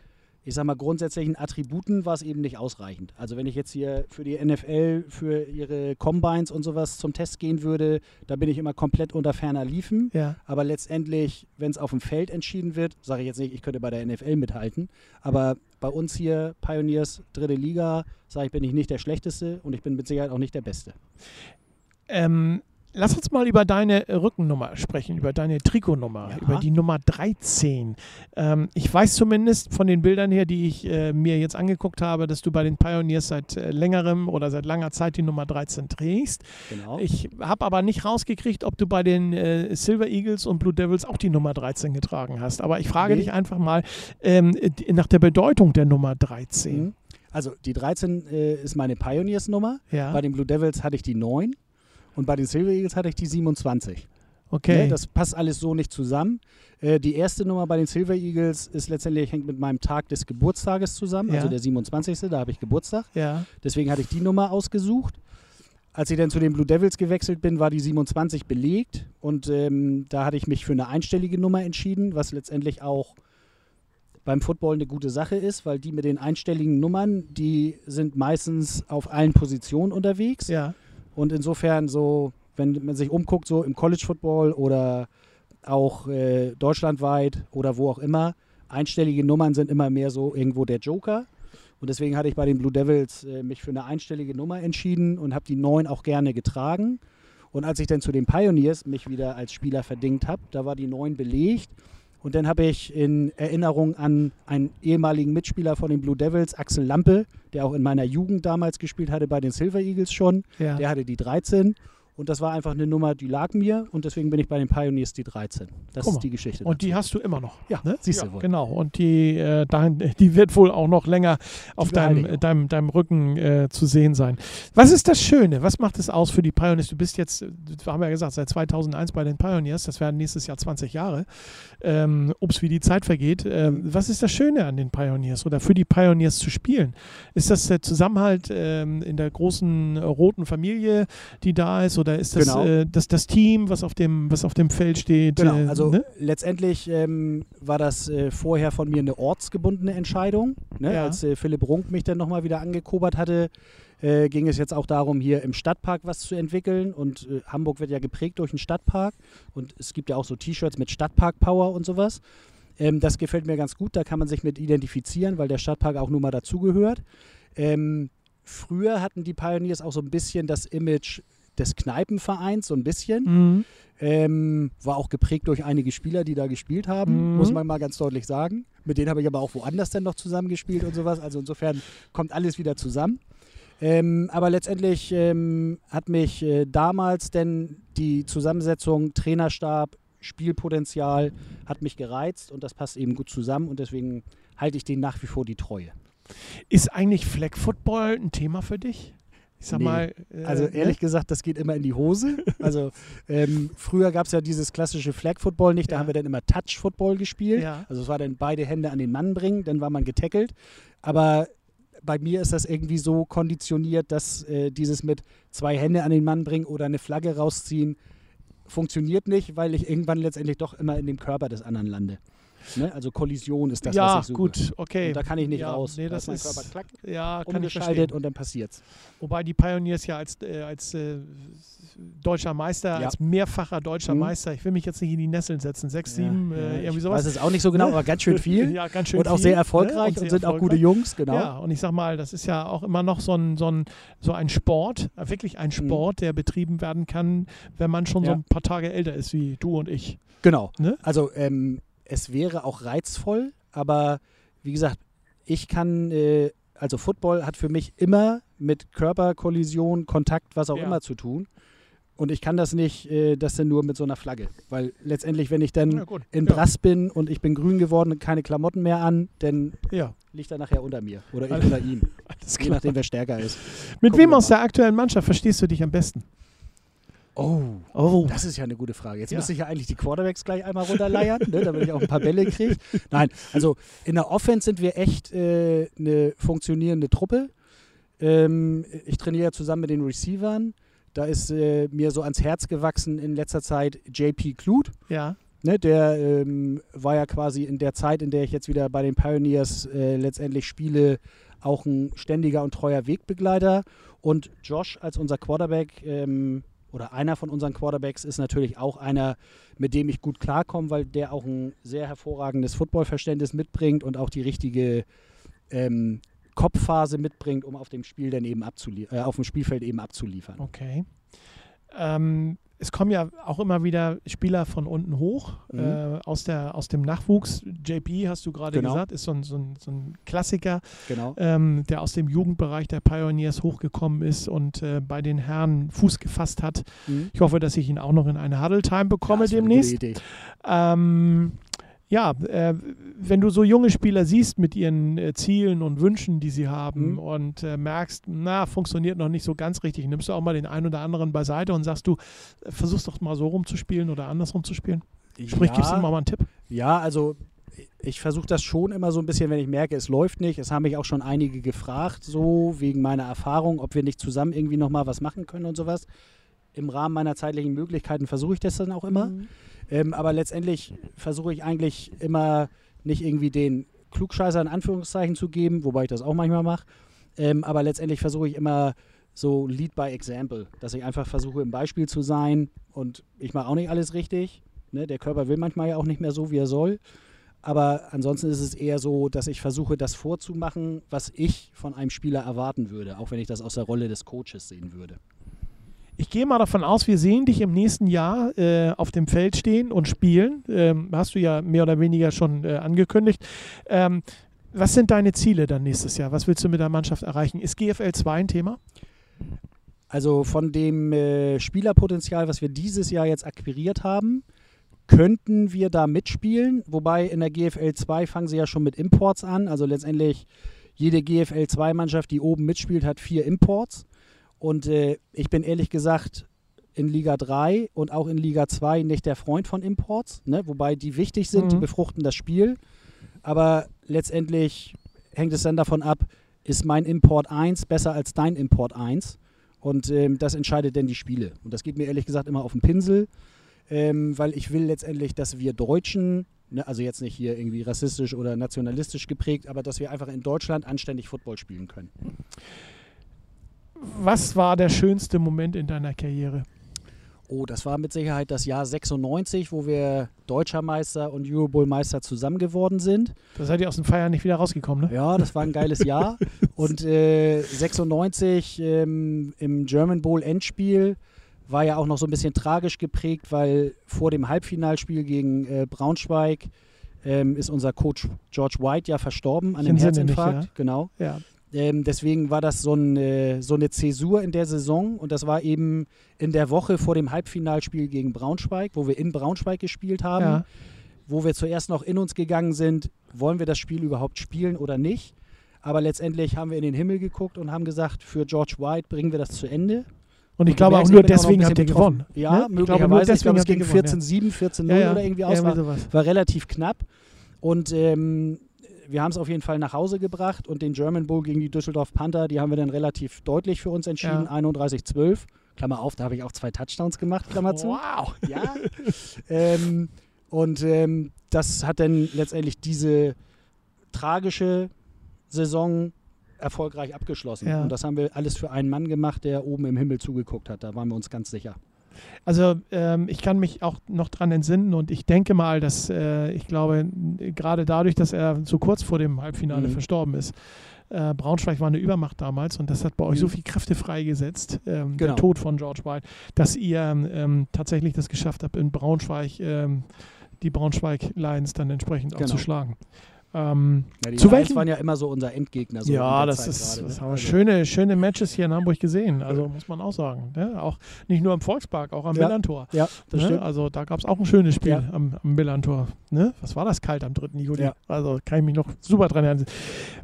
ich sag mal, grundsätzlichen Attributen war es eben nicht ausreichend. Also wenn ich jetzt hier für die NFL, für ihre Combines und sowas zum Test gehen würde, da bin ich immer komplett unter ferner Liefen. Ja. Aber letztendlich, wenn es auf dem Feld entschieden wird, sage ich jetzt nicht, ich könnte bei der NFL mithalten. Aber bei uns hier, Pioneers, dritte Liga, sage ich, bin ich nicht der Schlechteste und ich bin mit Sicherheit auch nicht der Beste. Ähm, lass uns mal über deine Rückennummer sprechen, über deine Trikotnummer, Ja. über die Nummer 13. Ähm, ich weiß zumindest von den Bildern her, die ich äh, mir jetzt angeguckt habe, dass du bei den Pioneers seit äh, längerem oder seit langer Zeit die Nummer 13 trägst. Genau. Ich habe aber nicht rausgekriegt, ob du bei den äh, Silver Eagles und Blue Devils auch die Nummer 13 getragen hast. Aber ich frage Nee. dich einfach mal ähm, nach der Bedeutung der Nummer 13. Mhm. Also die 13 äh, ist meine Pioneers-Nummer. Ja, Bei den Blue Devils hatte ich die 9 und bei den Silver Eagles hatte ich die 27. okay. Ne, das passt alles so nicht zusammen. Äh, die erste Nummer bei den Silver Eagles ist letztendlich hängt mit meinem Tag des Geburtstages zusammen, Ja. also der 27. Da habe ich Geburtstag. ja, Deswegen hatte ich die Nummer ausgesucht. Als ich dann zu den Blue Devils gewechselt bin, war die 27 belegt und ähm, da hatte ich mich für eine einstellige Nummer entschieden, was letztendlich auch beim Football eine gute Sache ist, weil die mit den einstelligen Nummern, die sind meistens auf allen Positionen unterwegs ja. Und insofern so, wenn man sich umguckt, so im College Football oder auch äh, deutschlandweit oder wo auch immer, einstellige Nummern sind immer mehr so irgendwo der Joker. Und deswegen hatte ich bei den Blue Devils äh, mich für eine einstellige Nummer entschieden und habe die 9 auch gerne getragen. Und als ich dann zu den Pioneers mich wieder als Spieler verdingt habe, da war die 9 belegt. Und dann habe ich in Erinnerung an einen ehemaligen Mitspieler von den Blue Devils, Axel Lampe, der auch in meiner Jugend damals gespielt hatte bei den Silver Eagles schon. ja. Der hatte die 13 und das war einfach eine Nummer, die lag mir und deswegen bin ich bei den Pioneers die 13. Das ist die Geschichte. Und die hast du immer noch. ja, ne? siehst ja, du wohl. Genau. Und die, äh, dahin, die wird wohl auch noch länger auf deinem, deinem, deinem Rücken äh, zu sehen sein. Was ist das Schöne? Was macht es aus für die Pioneers? Du bist jetzt, wir haben ja gesagt, seit 2001 bei den Pioneers. Das werden nächstes Jahr 20 Jahre. Ähm, ups, wie die Zeit vergeht. Ähm, was ist das Schöne an den Pioneers oder für die Pioneers zu spielen? Ist das der Zusammenhalt ähm, in der großen roten Familie, die da ist? Oder ist das Genau. äh, das, das Team, was auf dem, was auf dem Feld steht? Genau, äh, also ne? letztendlich ähm, war das äh, vorher von mir eine ortsgebundene Entscheidung. Ne? Ja. Als äh, Philipp Runk mich dann nochmal wieder angekobert hatte, äh, ging es jetzt auch darum, hier im Stadtpark was zu entwickeln. Und äh, Hamburg wird ja geprägt durch einen Stadtpark. Und es gibt ja auch so T-Shirts mit Stadtpark-Power und sowas. Ähm, das gefällt mir ganz gut, da kann man sich mit identifizieren, weil der Stadtpark auch nun mal dazugehört. Ähm, früher hatten die Pioneers auch so ein bisschen das Image des Kneipenvereins, so ein bisschen. Mhm. Ähm, war auch geprägt durch einige Spieler, die da gespielt haben, Mhm. muss man mal ganz deutlich sagen. Mit denen habe ich aber auch woanders dann noch zusammengespielt und sowas. Also insofern kommt alles wieder zusammen. Ähm, aber letztendlich ähm, hat mich äh, damals denn die Zusammensetzung Trainerstab, Spielpotenzial hat mich gereizt und das passt eben gut zusammen und deswegen halte ich denen nach wie vor die Treue. Ist eigentlich Flag Football ein Thema für dich? Ich sag Nee. mal. äh, Also ne? ehrlich gesagt, das geht immer in die Hose. Also [LAUGHS] ähm, früher gab es ja dieses klassische Flag Football nicht, da Ja. haben wir dann immer Touch Football gespielt. Ja. Also es war dann beide Hände an den Mann bringen, dann war man getackelt. Aber bei mir ist das irgendwie so konditioniert, dass äh, dieses mit zwei Hände an den Mann bringen oder eine Flagge rausziehen funktioniert nicht, weil ich irgendwann letztendlich doch immer in dem Körper des anderen lande. Ne? Also Kollision ist das, ja, was ich suche. gut, okay. Und da kann ich nicht ja, raus. Nee, Da das ist mein ist, Körper klack, ja, umgeschaltet und dann passiert's. Wobei die Pioneers ja als, äh, als äh, deutscher Meister, Ja. als mehrfacher deutscher Mhm. Meister, ich will mich jetzt nicht in die Nesseln setzen, sechs, sieben, äh, irgendwie sowas. weiß es auch nicht so genau, Ne? aber ganz schön viel. [LAUGHS] ja, ganz schön und auch viel, sehr ne? erfolgreich und, sehr sind auch gute. Jungs, genau. Ja, und ich sag mal, das ist ja auch immer noch so ein, so ein, so ein Sport, äh, wirklich ein Sport, der betrieben werden kann, wenn man schon so Mhm. Ein paar Tage älter ist wie du und ich. Genau. Ne? Also ähm, es wäre auch reizvoll, aber wie gesagt, ich kann, äh, also Football hat für mich immer mit Körperkollision, Kontakt, was auch Ja. immer zu tun. Und ich kann das nicht, äh, das denn nur mit so einer Flagge. Weil letztendlich, wenn ich dann gut. in ja. Brass bin und ich bin grün geworden und keine Klamotten mehr an, dann Ja, liegt er nachher unter mir. Oder ich unter ihm. [LAUGHS] Je nachdem, wer stärker ist. Mit Gucken wem aus der aktuellen Mannschaft verstehst du dich am besten? Oh, Oh, Das ist ja eine gute Frage. Jetzt Ja. müsste ich ja eigentlich die Quarterbacks gleich einmal runterleiern, ne, damit ich auch ein paar Bälle kriege. [LAUGHS] Nein, also in der Offense sind wir echt äh, eine funktionierende Truppe. Ähm, ich trainiere ja zusammen mit den Receivern. Da ist äh, mir so ans Herz gewachsen in letzter Zeit JP Kluth. Ja. Ne, der ähm, war ja quasi in der Zeit, in der ich jetzt wieder bei den Pioneers äh, letztendlich spiele, auch ein ständiger und treuer Wegbegleiter. Und Josh als unser Quarterback ähm, oder einer von unseren Quarterbacks ist natürlich auch einer, mit dem ich gut klarkomme, weil der auch ein sehr hervorragendes Footballverständnis mitbringt und auch die richtige ähm, Kopfphase mitbringt, um auf dem Spiel dann eben äh, auf dem Spielfeld eben abzuliefern. Okay. Ähm, es kommen ja auch immer wieder Spieler von unten hoch, mhm. äh, aus, der, aus dem Nachwuchs. JP, hast du gerade genau. gesagt, ist so ein, so ein, so ein Klassiker, genau. ähm, der aus dem Jugendbereich der Pioneers hochgekommen ist und äh, bei den Herren Fuß gefasst hat. Mhm. Ich hoffe, dass ich ihn auch noch in eine Huddle Time bekomme ja, demnächst. Ähm, ja, äh, wenn du so junge Spieler siehst mit ihren äh, Zielen und Wünschen, die sie haben mhm. und äh, merkst, na, funktioniert noch nicht so ganz richtig, nimmst du auch mal den einen oder anderen beiseite und sagst du, äh, versuchst doch mal so rumzuspielen oder andersrum zu spielen? Sprich, ja, gibst du mal einen Tipp? Ja, also ich versuche das schon immer so ein bisschen, wenn ich merke, es läuft nicht. Es haben mich auch schon einige gefragt, so wegen meiner Erfahrung, ob wir nicht zusammen irgendwie nochmal was machen können und sowas. Im Rahmen meiner zeitlichen Möglichkeiten versuche ich das dann auch immer. Mhm. Ähm, aber letztendlich versuche ich eigentlich immer nicht irgendwie den Klugscheißer in Anführungszeichen zu geben, wobei ich das auch manchmal mache. Ähm, aber letztendlich versuche ich immer so Lead by Example, dass ich einfach versuche, im Beispiel zu sein. Und ich mache auch nicht alles richtig. Ne? Der Körper will manchmal ja auch nicht mehr so, wie er soll. Aber ansonsten ist es eher so, dass ich versuche, das vorzumachen, was ich von einem Spieler erwarten würde, auch wenn ich das aus der Rolle des Coaches sehen würde. Ich gehe mal davon aus, wir sehen dich im nächsten Jahr äh, auf dem Feld stehen und spielen. Ähm, hast du ja mehr oder weniger schon äh, angekündigt. Ähm, was sind deine Ziele dann nächstes Jahr? Was willst du mit der Mannschaft erreichen? Ist GFL 2 ein Thema? Also von dem äh, Spielerpotenzial, was wir dieses Jahr jetzt akquiriert haben, könnten wir da mitspielen. Wobei in der GFL 2 fangen sie ja schon mit Imports an. Also letztendlich jede GFL 2 Mannschaft, die oben mitspielt, hat vier Imports. Und äh, ich bin ehrlich gesagt in Liga 3 und auch in Liga 2 nicht der Freund von Imports, ne? wobei die wichtig sind, mhm. die befruchten das Spiel. Aber letztendlich hängt es dann davon ab, ist mein Import 1 besser als dein Import 1? Und ähm, das entscheidet dann die Spiele. Und das geht mir ehrlich gesagt immer auf den Pinsel, ähm, weil ich will letztendlich, dass wir Deutschen, ne, also jetzt nicht hier irgendwie rassistisch oder nationalistisch geprägt, aber dass wir einfach in Deutschland anständig Football spielen können. Was war der schönste Moment in deiner Karriere? Oh, das war mit Sicherheit das Jahr 96, wo wir Deutscher Meister und Eurobowl-Meister zusammen geworden sind. Da seid ihr aus dem Feiern nicht wieder rausgekommen, ne? Ja, das war ein geiles Jahr. [LAUGHS] und äh, 96 ähm, im German Bowl Endspiel war ja auch noch so ein bisschen tragisch geprägt, weil vor dem Halbfinalspiel gegen äh, Braunschweig ähm, ist unser Coach George White ja verstorben an einem Herzinfarkt. Nicht, ja. Genau. Ja. Ähm, deswegen war das so eine, so eine Zäsur in der Saison und das war eben in der Woche vor dem Halbfinalspiel gegen Braunschweig, wo wir in Braunschweig gespielt haben, ja. wo wir zuerst noch in uns gegangen sind, wollen wir das Spiel überhaupt spielen oder nicht. Aber letztendlich haben wir in den Himmel geguckt und haben gesagt, für George White bringen wir das zu Ende. Und ich und glaube auch nur deswegen habt ihr gewonnen. Ja, ne? möglicherweise. Ich glaube, es ging 14-7, 14-0 ja, ja. oder irgendwie aus. War, war, relativ knapp. Und ähm, wir haben es auf jeden Fall nach Hause gebracht und den German Bowl gegen die Düsseldorf Panther, die haben wir dann relativ deutlich für uns entschieden, ja. 31-12. Klammer auf, da habe ich auch zwei Touchdowns gemacht, Klammer zu. Wow! Ja. ähm, und ähm, das hat dann letztendlich diese tragische Saison erfolgreich abgeschlossen. Ja. Und das haben wir alles für einen Mann gemacht, der oben im Himmel zugeguckt hat. Da waren wir uns ganz sicher. Also ähm, ich kann mich auch noch dran entsinnen und ich denke mal, dass äh, ich glaube, gerade dadurch, dass er so kurz vor dem Halbfinale mhm. verstorben ist, äh, Braunschweig war eine Übermacht damals und das hat bei euch so mhm. viel Kräfte freigesetzt, ähm, genau. der Tod von George White, dass ihr ähm, tatsächlich das geschafft habt, in Braunschweig ähm, die Braunschweig Lions dann entsprechend genau. auch zu schlagen. Ähm, ja, die zu welchen waren ja immer so unser Endgegner. So ja, das Zeit ist, grade, das ne? haben wir also. schöne, schöne Matches hier in Hamburg gesehen. Also muss man auch sagen. Ne? Auch nicht nur im Volkspark, auch am ja. Millantor. Ja, das ne? stimmt. Also da gab es auch ein schönes Spiel ja. am, am Millantor. Ne? Was war das kalt am 3. Juli? Ja. Also kann ich mich noch super dran erinnern.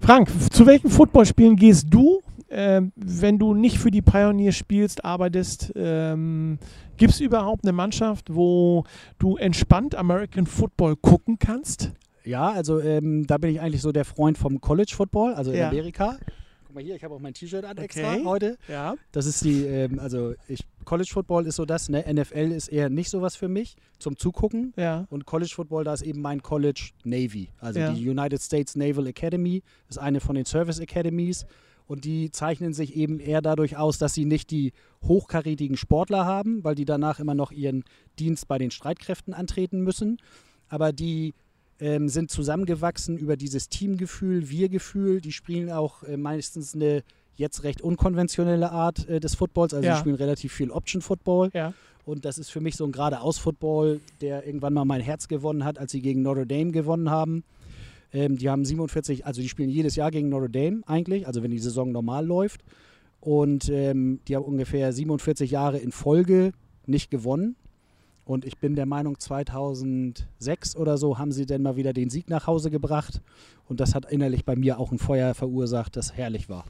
Frank, zu welchen Footballspielen gehst du? Ähm, wenn du nicht für die Pioneers spielst, arbeitest, ähm, gibt es überhaupt eine Mannschaft, wo du entspannt American Football gucken kannst? Ja, also ähm, da bin ich eigentlich so der Freund vom College Football, also in ja. Amerika. Guck mal hier, ich habe auch mein T-Shirt an extra Okay. heute. Ja. Das ist die, ähm, also ich, College Football ist so das, ne? NFL ist eher nicht sowas für mich zum Zugucken. Ja. Und College Football, da ist eben mein College Navy. Also Ja. die United States Naval Academy ist eine von den Service Academies. Und die zeichnen sich eben eher dadurch aus, dass sie nicht die hochkarätigen Sportler haben, weil die danach immer noch ihren Dienst bei den Streitkräften antreten müssen. Aber die ähm, sind zusammengewachsen über dieses Teamgefühl, Wir-Gefühl. Die spielen auch äh, meistens eine jetzt recht unkonventionelle Art äh, des Footballs. Also Ja. die spielen relativ viel Option-Football. Ja. Und das ist für mich so ein geradeaus-Football, der irgendwann mal mein Herz gewonnen hat, als sie gegen Notre Dame gewonnen haben. Ähm, die haben 47, also die spielen jedes Jahr gegen Notre Dame eigentlich, also wenn die Saison normal läuft. Und ähm, die haben ungefähr 47 Jahre in Folge nicht gewonnen. Und ich bin der Meinung, 2006 oder so haben sie dann mal wieder den Sieg nach Hause gebracht. Und das hat innerlich bei mir auch ein Feuer verursacht, das herrlich war.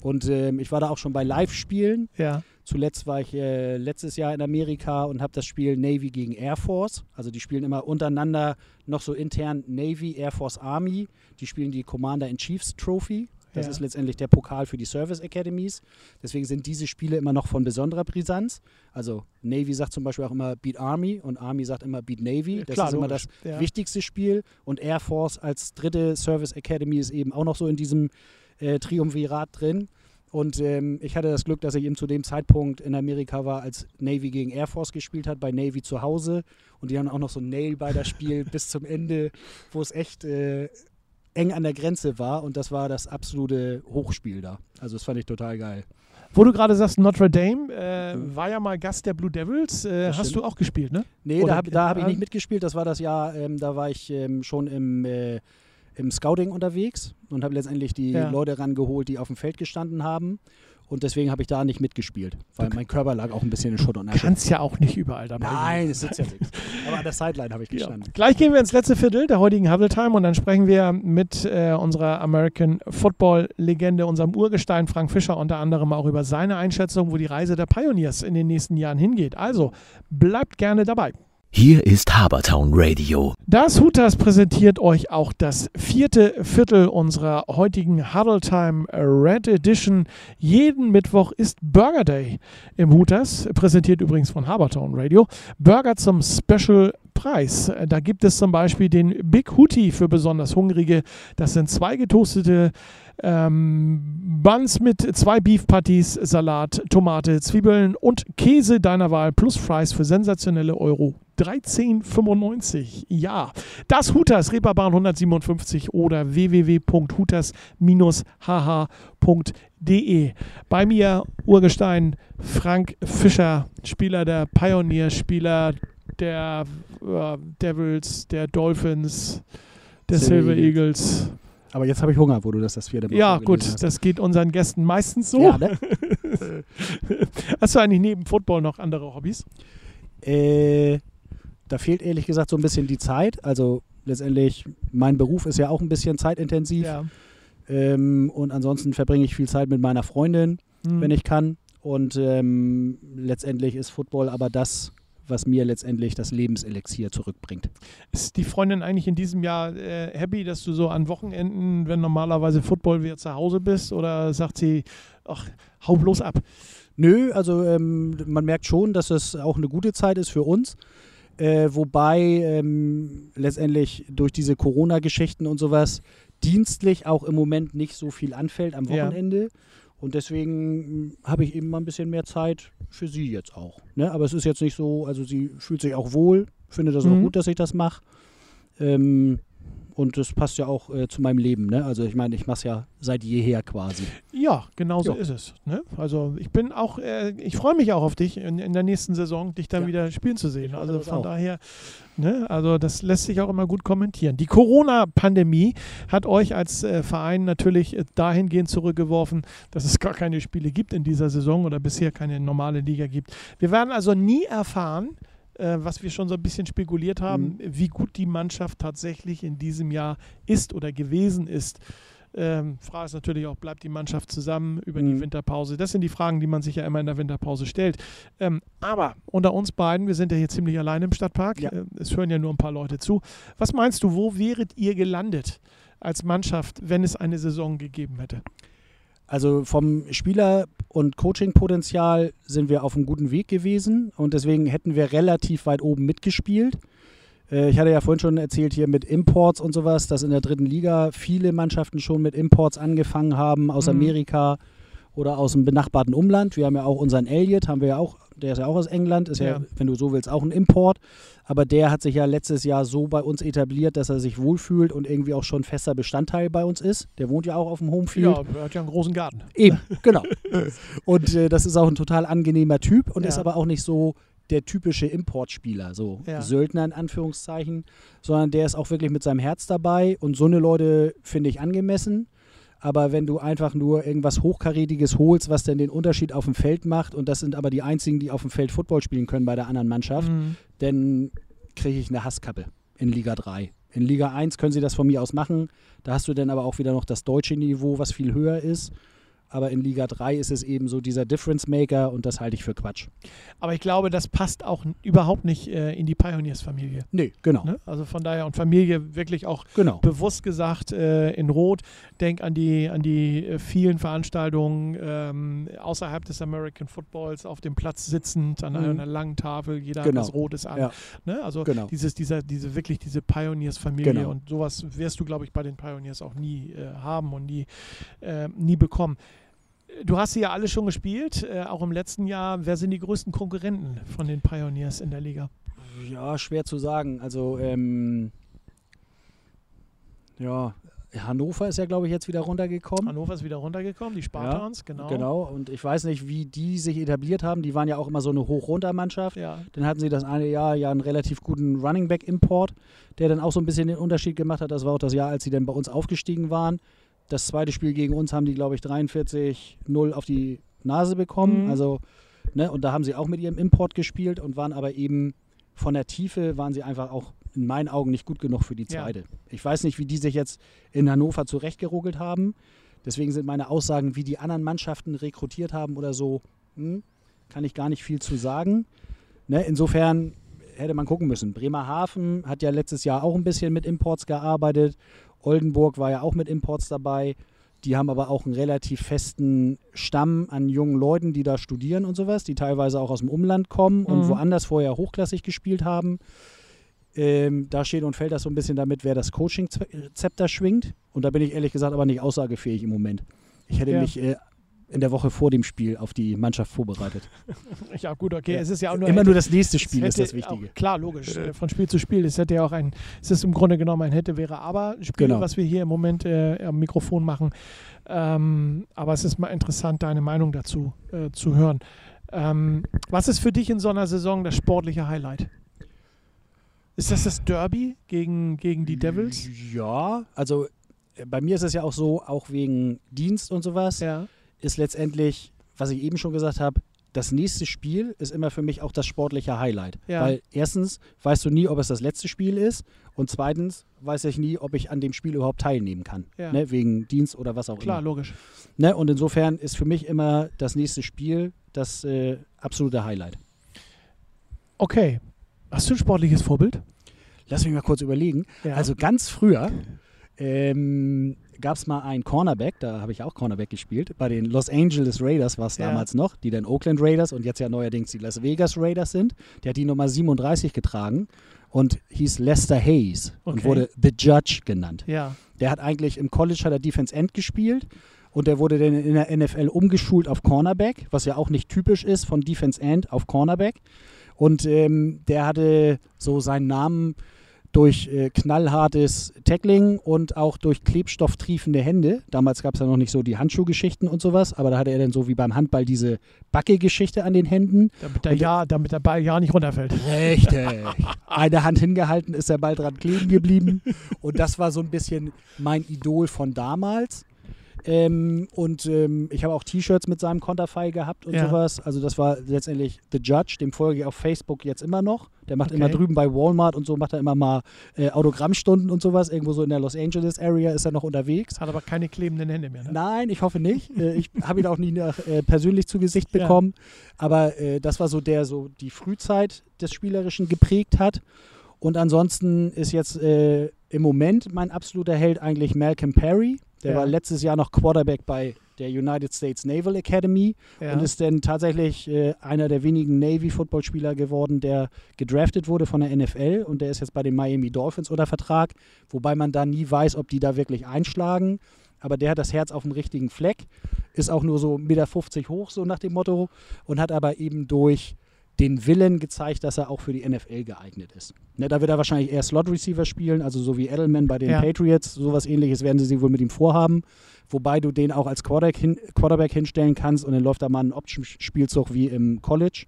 Und ähm, ich war da auch schon bei Live-Spielen. Ja. Zuletzt war ich äh, letztes Jahr in Amerika und habe das Spiel Navy gegen Air Force. Also die spielen immer untereinander noch so intern Navy, Air Force, Army. Die spielen die Commander in Chiefs Trophy. Das Ja. ist letztendlich der Pokal für die Service Academies. Deswegen sind diese Spiele immer noch von besonderer Brisanz. Also Navy sagt zum Beispiel auch immer Beat Army und Army sagt immer Beat Navy. Das Klar, ist immer das Ja. wichtigste Spiel. Und Air Force als dritte Service Academy ist eben auch noch so in diesem äh, Triumvirat drin. Und ähm, ich hatte das Glück, dass ich eben zu dem Zeitpunkt in Amerika war, als Navy gegen Air Force gespielt hat, bei Navy zu Hause. Und die haben auch noch so ein Nail-Biter-Spiel [LAUGHS] bis zum Ende, wo es echt äh, eng an der Grenze war. Und das war das absolute Hochspiel da. Also das fand ich total geil. Wo du gerade sagst, Notre Dame äh, war ja mal Gast der Blue Devils. Äh, Mhm. Hast du auch gespielt, ne? Nee, Oder da habe hab ich äh, nicht mitgespielt. Das war das Jahr, ähm, da war ich ähm, schon im, äh, im Scouting unterwegs und habe letztendlich die Ja. Leute rangeholt, die auf dem Feld gestanden haben. Und deswegen habe ich da nicht mitgespielt, weil Du mein Körper lag auch ein bisschen in Schutt und Asche. Kannst ja auch nicht überall dabei sein. Nein, es sitzt ja nichts. Aber an der Sideline habe ich [LAUGHS] Ja. gestanden. Gleich gehen wir ins letzte Viertel der heutigen Huddle Time und dann sprechen wir mit äh, unserer American Football Legende, unserem Urgestein Frank Fischer, unter anderem auch über seine Einschätzung, wo die Reise der Pioneers in den nächsten Jahren hingeht. Also bleibt gerne dabei. Hier ist Habertown Radio. Das Hutas präsentiert euch auch das vierte Viertel unserer heutigen Huddle Time Red Edition. Jeden Mittwoch ist Burger Day im Hutas, präsentiert übrigens von Habertown Radio. Burger zum Special Preis. Da gibt es zum Beispiel den Big Hootie für besonders Hungrige. Das sind zwei getoastete ähm, Buns mit zwei Beef Patties, Salat, Tomate, Zwiebeln und Käse deiner Wahl plus Fries für sensationelle Euro 13,95. Ja, das Hutas, Reeperbahn 157 oder www.hutas-hh.de. Bei mir Urgestein Frank Fischer, Spieler der Pioneer, Spieler der äh, Devils, der Dolphins, der Silver Silver Eagles. Aber jetzt habe ich Hunger, wo du das das vierte Mal Ja, gut, das geht unseren Gästen meistens so. Ja, ne? [LAUGHS] Hast du eigentlich neben Football noch andere Hobbys? Äh, da fehlt ehrlich gesagt so ein bisschen die Zeit. Also letztendlich, mein Beruf ist ja auch ein bisschen zeitintensiv. Ja. Ähm, und ansonsten verbringe ich viel Zeit mit meiner Freundin, Hm. wenn ich kann. Und ähm, letztendlich ist Football aber das, was mir letztendlich das Lebenselixier zurückbringt. Ist die Freundin eigentlich in diesem Jahr äh, happy, dass du so an Wochenenden, wenn normalerweise Football wieder zu Hause bist? Oder sagt sie, ach, hau bloß ab? Nö, also ähm, man merkt schon, dass es auch eine gute Zeit ist für uns. Äh, wobei ähm, letztendlich durch diese Corona-Geschichten und sowas dienstlich auch im Moment nicht so viel anfällt am Ja. Und deswegen mh, habe ich eben mal ein bisschen mehr Zeit für sie jetzt auch. Ne? Aber es ist jetzt nicht so, also sie fühlt sich auch wohl, findet das auch Mhm. gut, dass ich das mache. Ähm, und das passt ja auch äh, zu meinem Leben. Ne? Also ich meine, ich mache es ja seit jeher quasi. Ja, genau so ist es. Ne? Also ich bin auch, äh, ich freue mich auch auf dich in, in der nächsten Saison, dich dann Ja. wieder spielen zu sehen. Also von auch. daher, ne? also das lässt sich auch immer gut kommentieren. Die Corona-Pandemie hat euch als äh, Verein natürlich äh, dahingehend zurückgeworfen, dass es gar keine Spiele gibt in dieser Saison oder bisher keine normale Liga gibt. Wir werden also nie erfahren, äh, was wir schon so ein bisschen spekuliert haben, Mhm. wie gut die Mannschaft tatsächlich in diesem Jahr ist oder gewesen ist. Ähm, Frage ist natürlich auch, bleibt die Mannschaft zusammen über die Mhm. Winterpause? Das sind die Fragen, die man sich ja immer in der Winterpause stellt. Ähm, aber unter uns beiden, wir sind ja hier ziemlich allein im Stadtpark, Ja. äh, es hören ja nur ein paar Leute zu. Was meinst du, wo wäret ihr gelandet als Mannschaft, wenn es eine Saison gegeben hätte? Also vom Spieler- und Coaching-Potenzial sind wir auf einem guten Weg gewesen und deswegen hätten wir relativ weit oben mitgespielt. Äh, ich hatte ja vorhin schon erzählt hier mit Imports und sowas, dass in der dritten Liga viele Mannschaften schon mit Imports angefangen haben aus Mhm. Amerika oder aus dem benachbarten Umland. Wir haben ja auch unseren Elliot, haben wir ja auch, der ist ja auch aus England, ist ja, Ja. wenn du so willst, auch ein Import. Aber der hat sich ja letztes Jahr so bei uns etabliert, dass er sich wohlfühlt und irgendwie auch schon fester Bestandteil bei uns ist. Der wohnt ja auch auf dem Homefield. Ja, er hat ja einen großen Garten. Eben, genau. Und äh, das ist auch ein total angenehmer Typ und Ja. ist aber auch nicht so der typische Importspieler, so Ja. Söldner in Anführungszeichen, sondern der ist auch wirklich mit seinem Herz dabei und so eine Leute finde ich angemessen. Aber wenn du einfach nur irgendwas Hochkarätiges holst, was denn den Unterschied auf dem Feld macht, und das sind aber die einzigen, die auf dem Feld Football spielen können bei der anderen Mannschaft, Mhm. dann kriege ich eine Hasskappe in Liga 3. In Liga 1 können sie das von mir aus machen. Da hast du dann aber auch wieder noch das deutsche Niveau, was viel höher ist. Aber in Liga 3 ist es eben so dieser Difference Maker und das halte ich für Quatsch. Aber ich glaube, das passt auch überhaupt nicht äh, in die Pioneers-Familie. Nee, genau. Ne? Also von daher und Familie wirklich auch Genau. bewusst gesagt äh, in Rot. Denk an die, an die äh, vielen Veranstaltungen ähm, außerhalb des American Footballs auf dem Platz sitzend an Mhm. einer langen Tafel. Jeder Genau. hat was Rotes an. Ja. Ne? Also Genau. dieses, dieser, diese wirklich diese Pioneers-Familie Genau. und sowas wirst du, glaube ich, bei den Pioneers auch nie äh, haben und nie, äh, nie bekommen. Du hast sie ja alle schon gespielt, äh, auch im letzten Jahr. Wer sind die größten Konkurrenten von den Pioneers in der Liga? Ja, schwer zu sagen. Also, ähm, ja, Hannover ist ja, glaube ich, jetzt wieder runtergekommen. Hannover ist wieder runtergekommen, die Spartans, genau. Genau, und ich weiß nicht, wie die sich etabliert haben. Die waren ja auch immer so eine Hoch-Runter-Mannschaft. Ja, Dann hatten sie das eine Jahr ja einen relativ guten Running Back Import, der dann auch so ein bisschen den Unterschied gemacht hat. Das war auch das Jahr, als sie dann bei uns aufgestiegen waren. Das zweite Spiel gegen uns haben die, glaube ich, 43-0 auf die Nase bekommen. Mhm. Also, ne, und da haben sie auch mit ihrem Import gespielt und waren aber eben von der Tiefe waren sie einfach auch in meinen Augen nicht gut genug für die Ja. zweite. Ich weiß nicht, wie die sich jetzt in Hannover zurechtgeruckelt haben. Deswegen sind meine Aussagen, wie die anderen Mannschaften rekrutiert haben oder so, hm, kann ich gar nicht viel zu sagen. Ne, insofern hätte man gucken müssen. Bremerhaven hat ja letztes Jahr auch ein bisschen mit Imports gearbeitet. Oldenburg war ja auch mit Imports dabei. Die haben aber auch einen relativ festen Stamm an jungen Leuten, die da studieren und sowas, die teilweise auch aus dem Umland kommen und Mhm. woanders vorher hochklassig gespielt haben. Ähm, da steht und fällt das so ein bisschen damit, wer das Coaching-Zepter schwingt. Und da bin ich ehrlich gesagt aber nicht aussagefähig im Moment. Ich hätte Ja. mich äh, in der Woche vor dem Spiel auf die Mannschaft vorbereitet. [LAUGHS] ja gut, okay. Ja. Es ist ja auch nur Immer ein- nur das nächste Spiel ist hätte das Wichtige. Auch, klar, logisch. äh, Von Spiel zu Spiel. Es hätte ja auch ein, es ist im Grunde genommen ein hätte, wäre, aber Spiel, Genau. was wir hier im Moment äh, am Mikrofon machen. Ähm, aber es ist mal interessant, deine Meinung dazu äh, zu hören. Ähm, was ist für dich in so einer Saison das sportliche Highlight? Ist das das Derby gegen, gegen die Devils? Ja, also äh, bei mir ist es ja auch so, auch wegen Dienst und sowas, Ja. Ist letztendlich, was ich eben schon gesagt habe, das nächste Spiel ist immer für mich auch das sportliche Highlight. Ja. Weil erstens weißt du nie, ob es das letzte Spiel ist und zweitens weiß ich nie, ob ich an dem Spiel überhaupt teilnehmen kann. Ja. Ne, wegen Dienst oder was auch Klar, immer. logisch. Ne, und insofern ist für mich immer das nächste Spiel das äh, absolute Highlight. Okay. Hast du ein sportliches Vorbild? Lass mich mal kurz überlegen. Ja. Also ganz früher ähm, gab es mal einen Cornerback, da habe ich auch Cornerback gespielt. Bei den Los Angeles Raiders war es Ja. damals noch, die dann Oakland Raiders und jetzt ja neuerdings die Las Vegas Raiders sind. Der hat die Nummer 37 getragen und hieß Lester Hayes und Okay. wurde The Judge genannt. ja. Der hat eigentlich im College hat er Defense End gespielt und der wurde dann in der NFL umgeschult auf Cornerback, was ja auch nicht typisch ist von Defense End auf Cornerback. Und ähm, der hatte so seinen Namen durch äh, knallhartes Tackling und auch durch klebstofftriefende Hände. Damals gab es ja noch nicht so die Handschuhgeschichten und sowas, aber da hatte er dann so wie beim Handball diese Backe-Geschichte an den Händen. Damit der, Und- ja, damit der Ball ja nicht runterfällt. Richtig. [LAUGHS] Eine Hand hingehalten, ist der Ball dran kleben geblieben. Und das war so ein bisschen mein Idol von damals. Ähm, und ähm, ich habe auch T-Shirts mit seinem Konterfei gehabt und Ja. sowas. Also das war letztendlich The Judge, dem folge ich auf Facebook jetzt immer noch. Der macht immer Okay. drüben bei Walmart und so, macht er immer mal äh, Autogrammstunden und sowas. Irgendwo so in der Los Angeles Area ist er noch unterwegs. Hat aber keine klebenden Hände mehr. Ne? Nein, ich hoffe nicht. Äh, ich [LAUGHS] habe ihn auch nie nach, äh, persönlich zu Gesicht Ja. bekommen. Aber äh, das war so der, so die Frühzeit des Spielerischen geprägt hat. Und ansonsten ist jetzt äh, im Moment mein absoluter Held eigentlich Malcolm Perry, Der Ja. war letztes Jahr noch Quarterback bei der United States Naval Academy Ja. und ist dann tatsächlich äh, einer der wenigen Navy-Footballspieler geworden, der gedraftet wurde von der NFL und der ist jetzt bei den Miami Dolphins unter Vertrag, wobei man da nie weiß, ob die da wirklich einschlagen. Aber der hat das Herz auf dem richtigen Fleck, ist auch nur so 1,50 Meter hoch, so nach dem Motto, und hat aber eben durch den Willen gezeigt, dass er auch für die NFL geeignet ist. Ne, da wird er wahrscheinlich eher Slot-Receiver spielen, also so wie Edelman bei den Ja. Patriots, sowas ähnliches werden sie wohl mit ihm vorhaben. Wobei du den auch als Quarterback, hin, Quarterback hinstellen kannst und dann läuft da mal ein Option-Spielzug wie im College.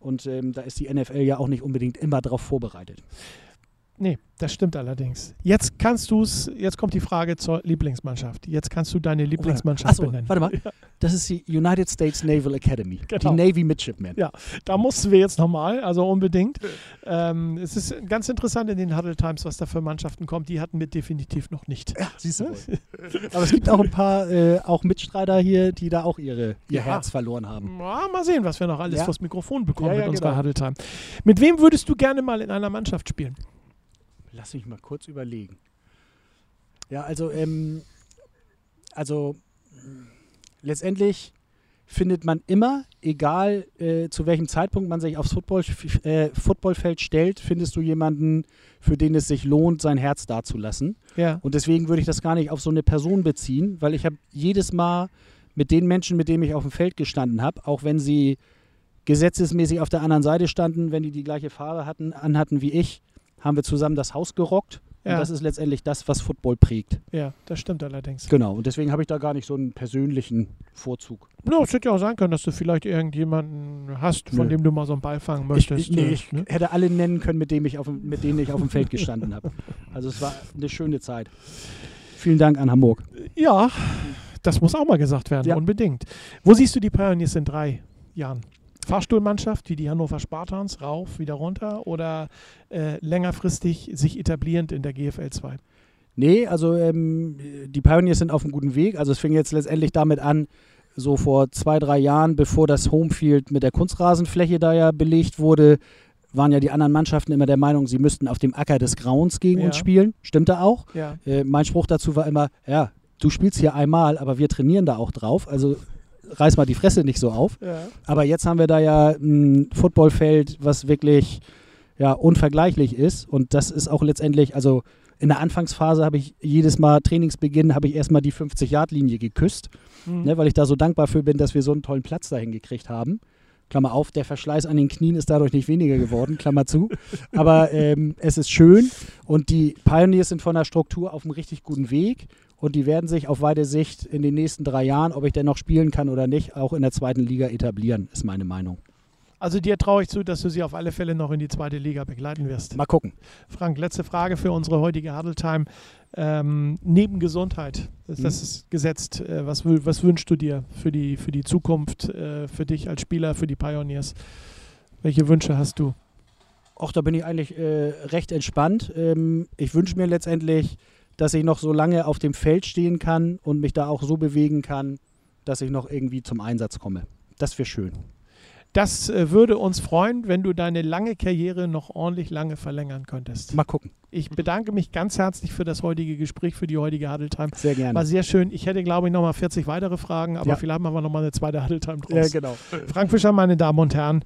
Und ähm, da ist die NFL ja auch nicht unbedingt immer drauf vorbereitet. Nee, das stimmt allerdings. Jetzt kannst du es, jetzt kommt die Frage zur Lieblingsmannschaft. Jetzt kannst du deine Lieblingsmannschaft Achso, benennen. warte mal. Das ist die United States Naval Academy. Genau. Die Navy Midshipmen. Ja. Da mussten wir jetzt nochmal, also unbedingt. Ähm, es ist ganz interessant in den Huddle Times, was da für Mannschaften kommt. Die hatten wir definitiv noch nicht. Siehst du. [LAUGHS] Aber es gibt auch ein paar äh, auch Mitstreiter hier, die da auch ihre, ihr Ja. Herz verloren haben. Ja, mal sehen, was wir noch alles Ja. vors Mikrofon bekommen Ja, ja, mit unserer genau. Huddle Time. Mit wem würdest du gerne mal in einer Mannschaft spielen? Lass mich mal kurz überlegen. Ja, also, ähm, also letztendlich findet man immer, egal äh, zu welchem Zeitpunkt man sich aufs Football, äh, Footballfeld stellt, findest du jemanden, für den es sich lohnt, sein Herz dazulassen. Ja. Und deswegen würde ich das gar nicht auf so eine Person beziehen, weil ich habe jedes Mal mit den Menschen, mit denen ich auf dem Feld gestanden habe, auch wenn sie gesetzesmäßig auf der anderen Seite standen, wenn die die gleiche Farbe hatten, anhatten wie ich, haben wir zusammen das Haus gerockt. Ja. Und das ist letztendlich das, was Football prägt. Ja, das stimmt allerdings. Genau. Und deswegen habe ich da gar nicht so einen persönlichen Vorzug. No, es hätte ja auch sein können, dass du vielleicht irgendjemanden hast, von Nö. dem du mal so einen Ball fangen möchtest. ich, nee, ich ne? hätte alle nennen können, mit, dem ich auf, mit denen ich auf dem Feld gestanden habe. Also es war eine schöne Zeit. Vielen Dank an Hamburg. Ja, das muss auch mal gesagt werden, Ja. unbedingt. Wo siehst du die Pioneers in drei Jahren? Fahrstuhlmannschaft wie die Hannover Spartans, rauf, wieder runter oder äh, längerfristig sich etablierend in der GFL 2? Nee, also ähm, die Pioneers sind auf einem guten Weg. Also es fing jetzt letztendlich damit an, so vor zwei, drei Jahren, bevor das Homefield mit der Kunstrasenfläche da ja belegt wurde, waren ja die anderen Mannschaften immer der Meinung, sie müssten auf dem Acker des Grauens gegen Ja. uns spielen. Stimmte auch. Ja, Äh, mein Spruch dazu war immer, ja, du spielst hier einmal, aber wir trainieren da auch drauf. Also reiß mal die Fresse nicht so auf. ja. Aber jetzt haben wir da ja ein Footballfeld, was wirklich ja, unvergleichlich ist. Und das ist auch letztendlich, also in der Anfangsphase habe ich jedes Mal Trainingsbeginn, habe ich erstmal die 50-Yard-Linie geküsst, Hm. ne, weil ich da so dankbar für bin, dass wir so einen tollen Platz dahin gekriegt haben. Klammer auf, der Verschleiß an den Knien ist dadurch nicht weniger geworden, Klammer zu. Aber ähm, es ist schön und die Pioneers sind von der Struktur auf einem richtig guten Weg und die werden sich auf weite Sicht in den nächsten drei Jahren, ob ich denn noch spielen kann oder nicht, auch in der zweiten Liga etablieren, ist meine Meinung. Also dir traue ich zu, dass du sie auf alle Fälle noch in die zweite Liga begleiten wirst. Mal gucken. Frank, letzte Frage für unsere heutige Huddle Time. Ähm, neben Gesundheit, das, das Mhm. ist gesetzt. Äh, was, was wünschst du dir für die, für die Zukunft, äh, für dich als Spieler, für die Pioneers? Welche Wünsche hast du? Auch da bin ich eigentlich äh, recht entspannt. Ähm, ich wünsche mir letztendlich, dass ich noch so lange auf dem Feld stehen kann und mich da auch so bewegen kann, dass ich noch irgendwie zum Einsatz komme. Das wäre schön. Das äh, würde uns freuen, wenn du deine lange Karriere noch ordentlich lange verlängern könntest. Mal gucken. Ich bedanke mich ganz herzlich für das heutige Gespräch, für die heutige Huddle Time. Sehr gerne. War sehr schön. Ich hätte, glaube ich, noch mal 40 weitere Fragen, aber Ja. vielleicht machen wir noch mal eine zweite Huddle Time draus. ja, genau. Frank Fischer, meine Damen und Herren,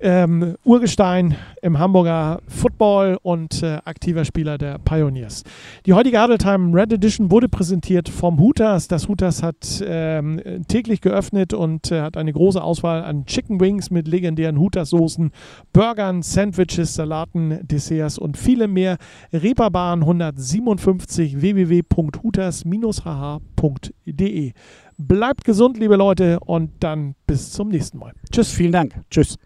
ähm, Urgestein im Hamburger Football und äh, aktiver Spieler der Pioneers. Die heutige Adeltime Red Edition wurde präsentiert vom Hooters. Das Hooters hat ähm, täglich geöffnet und äh, hat eine große Auswahl an Chicken Wings mit legendären Hooters-Soßen, Burgern, Sandwiches, Salaten, Desserts und viele mehr. Reeperbahn 157 www.hooters-hh.de. Bleibt gesund, liebe Leute, und dann bis zum nächsten Mal. Tschüss. Vielen Dank. Tschüss.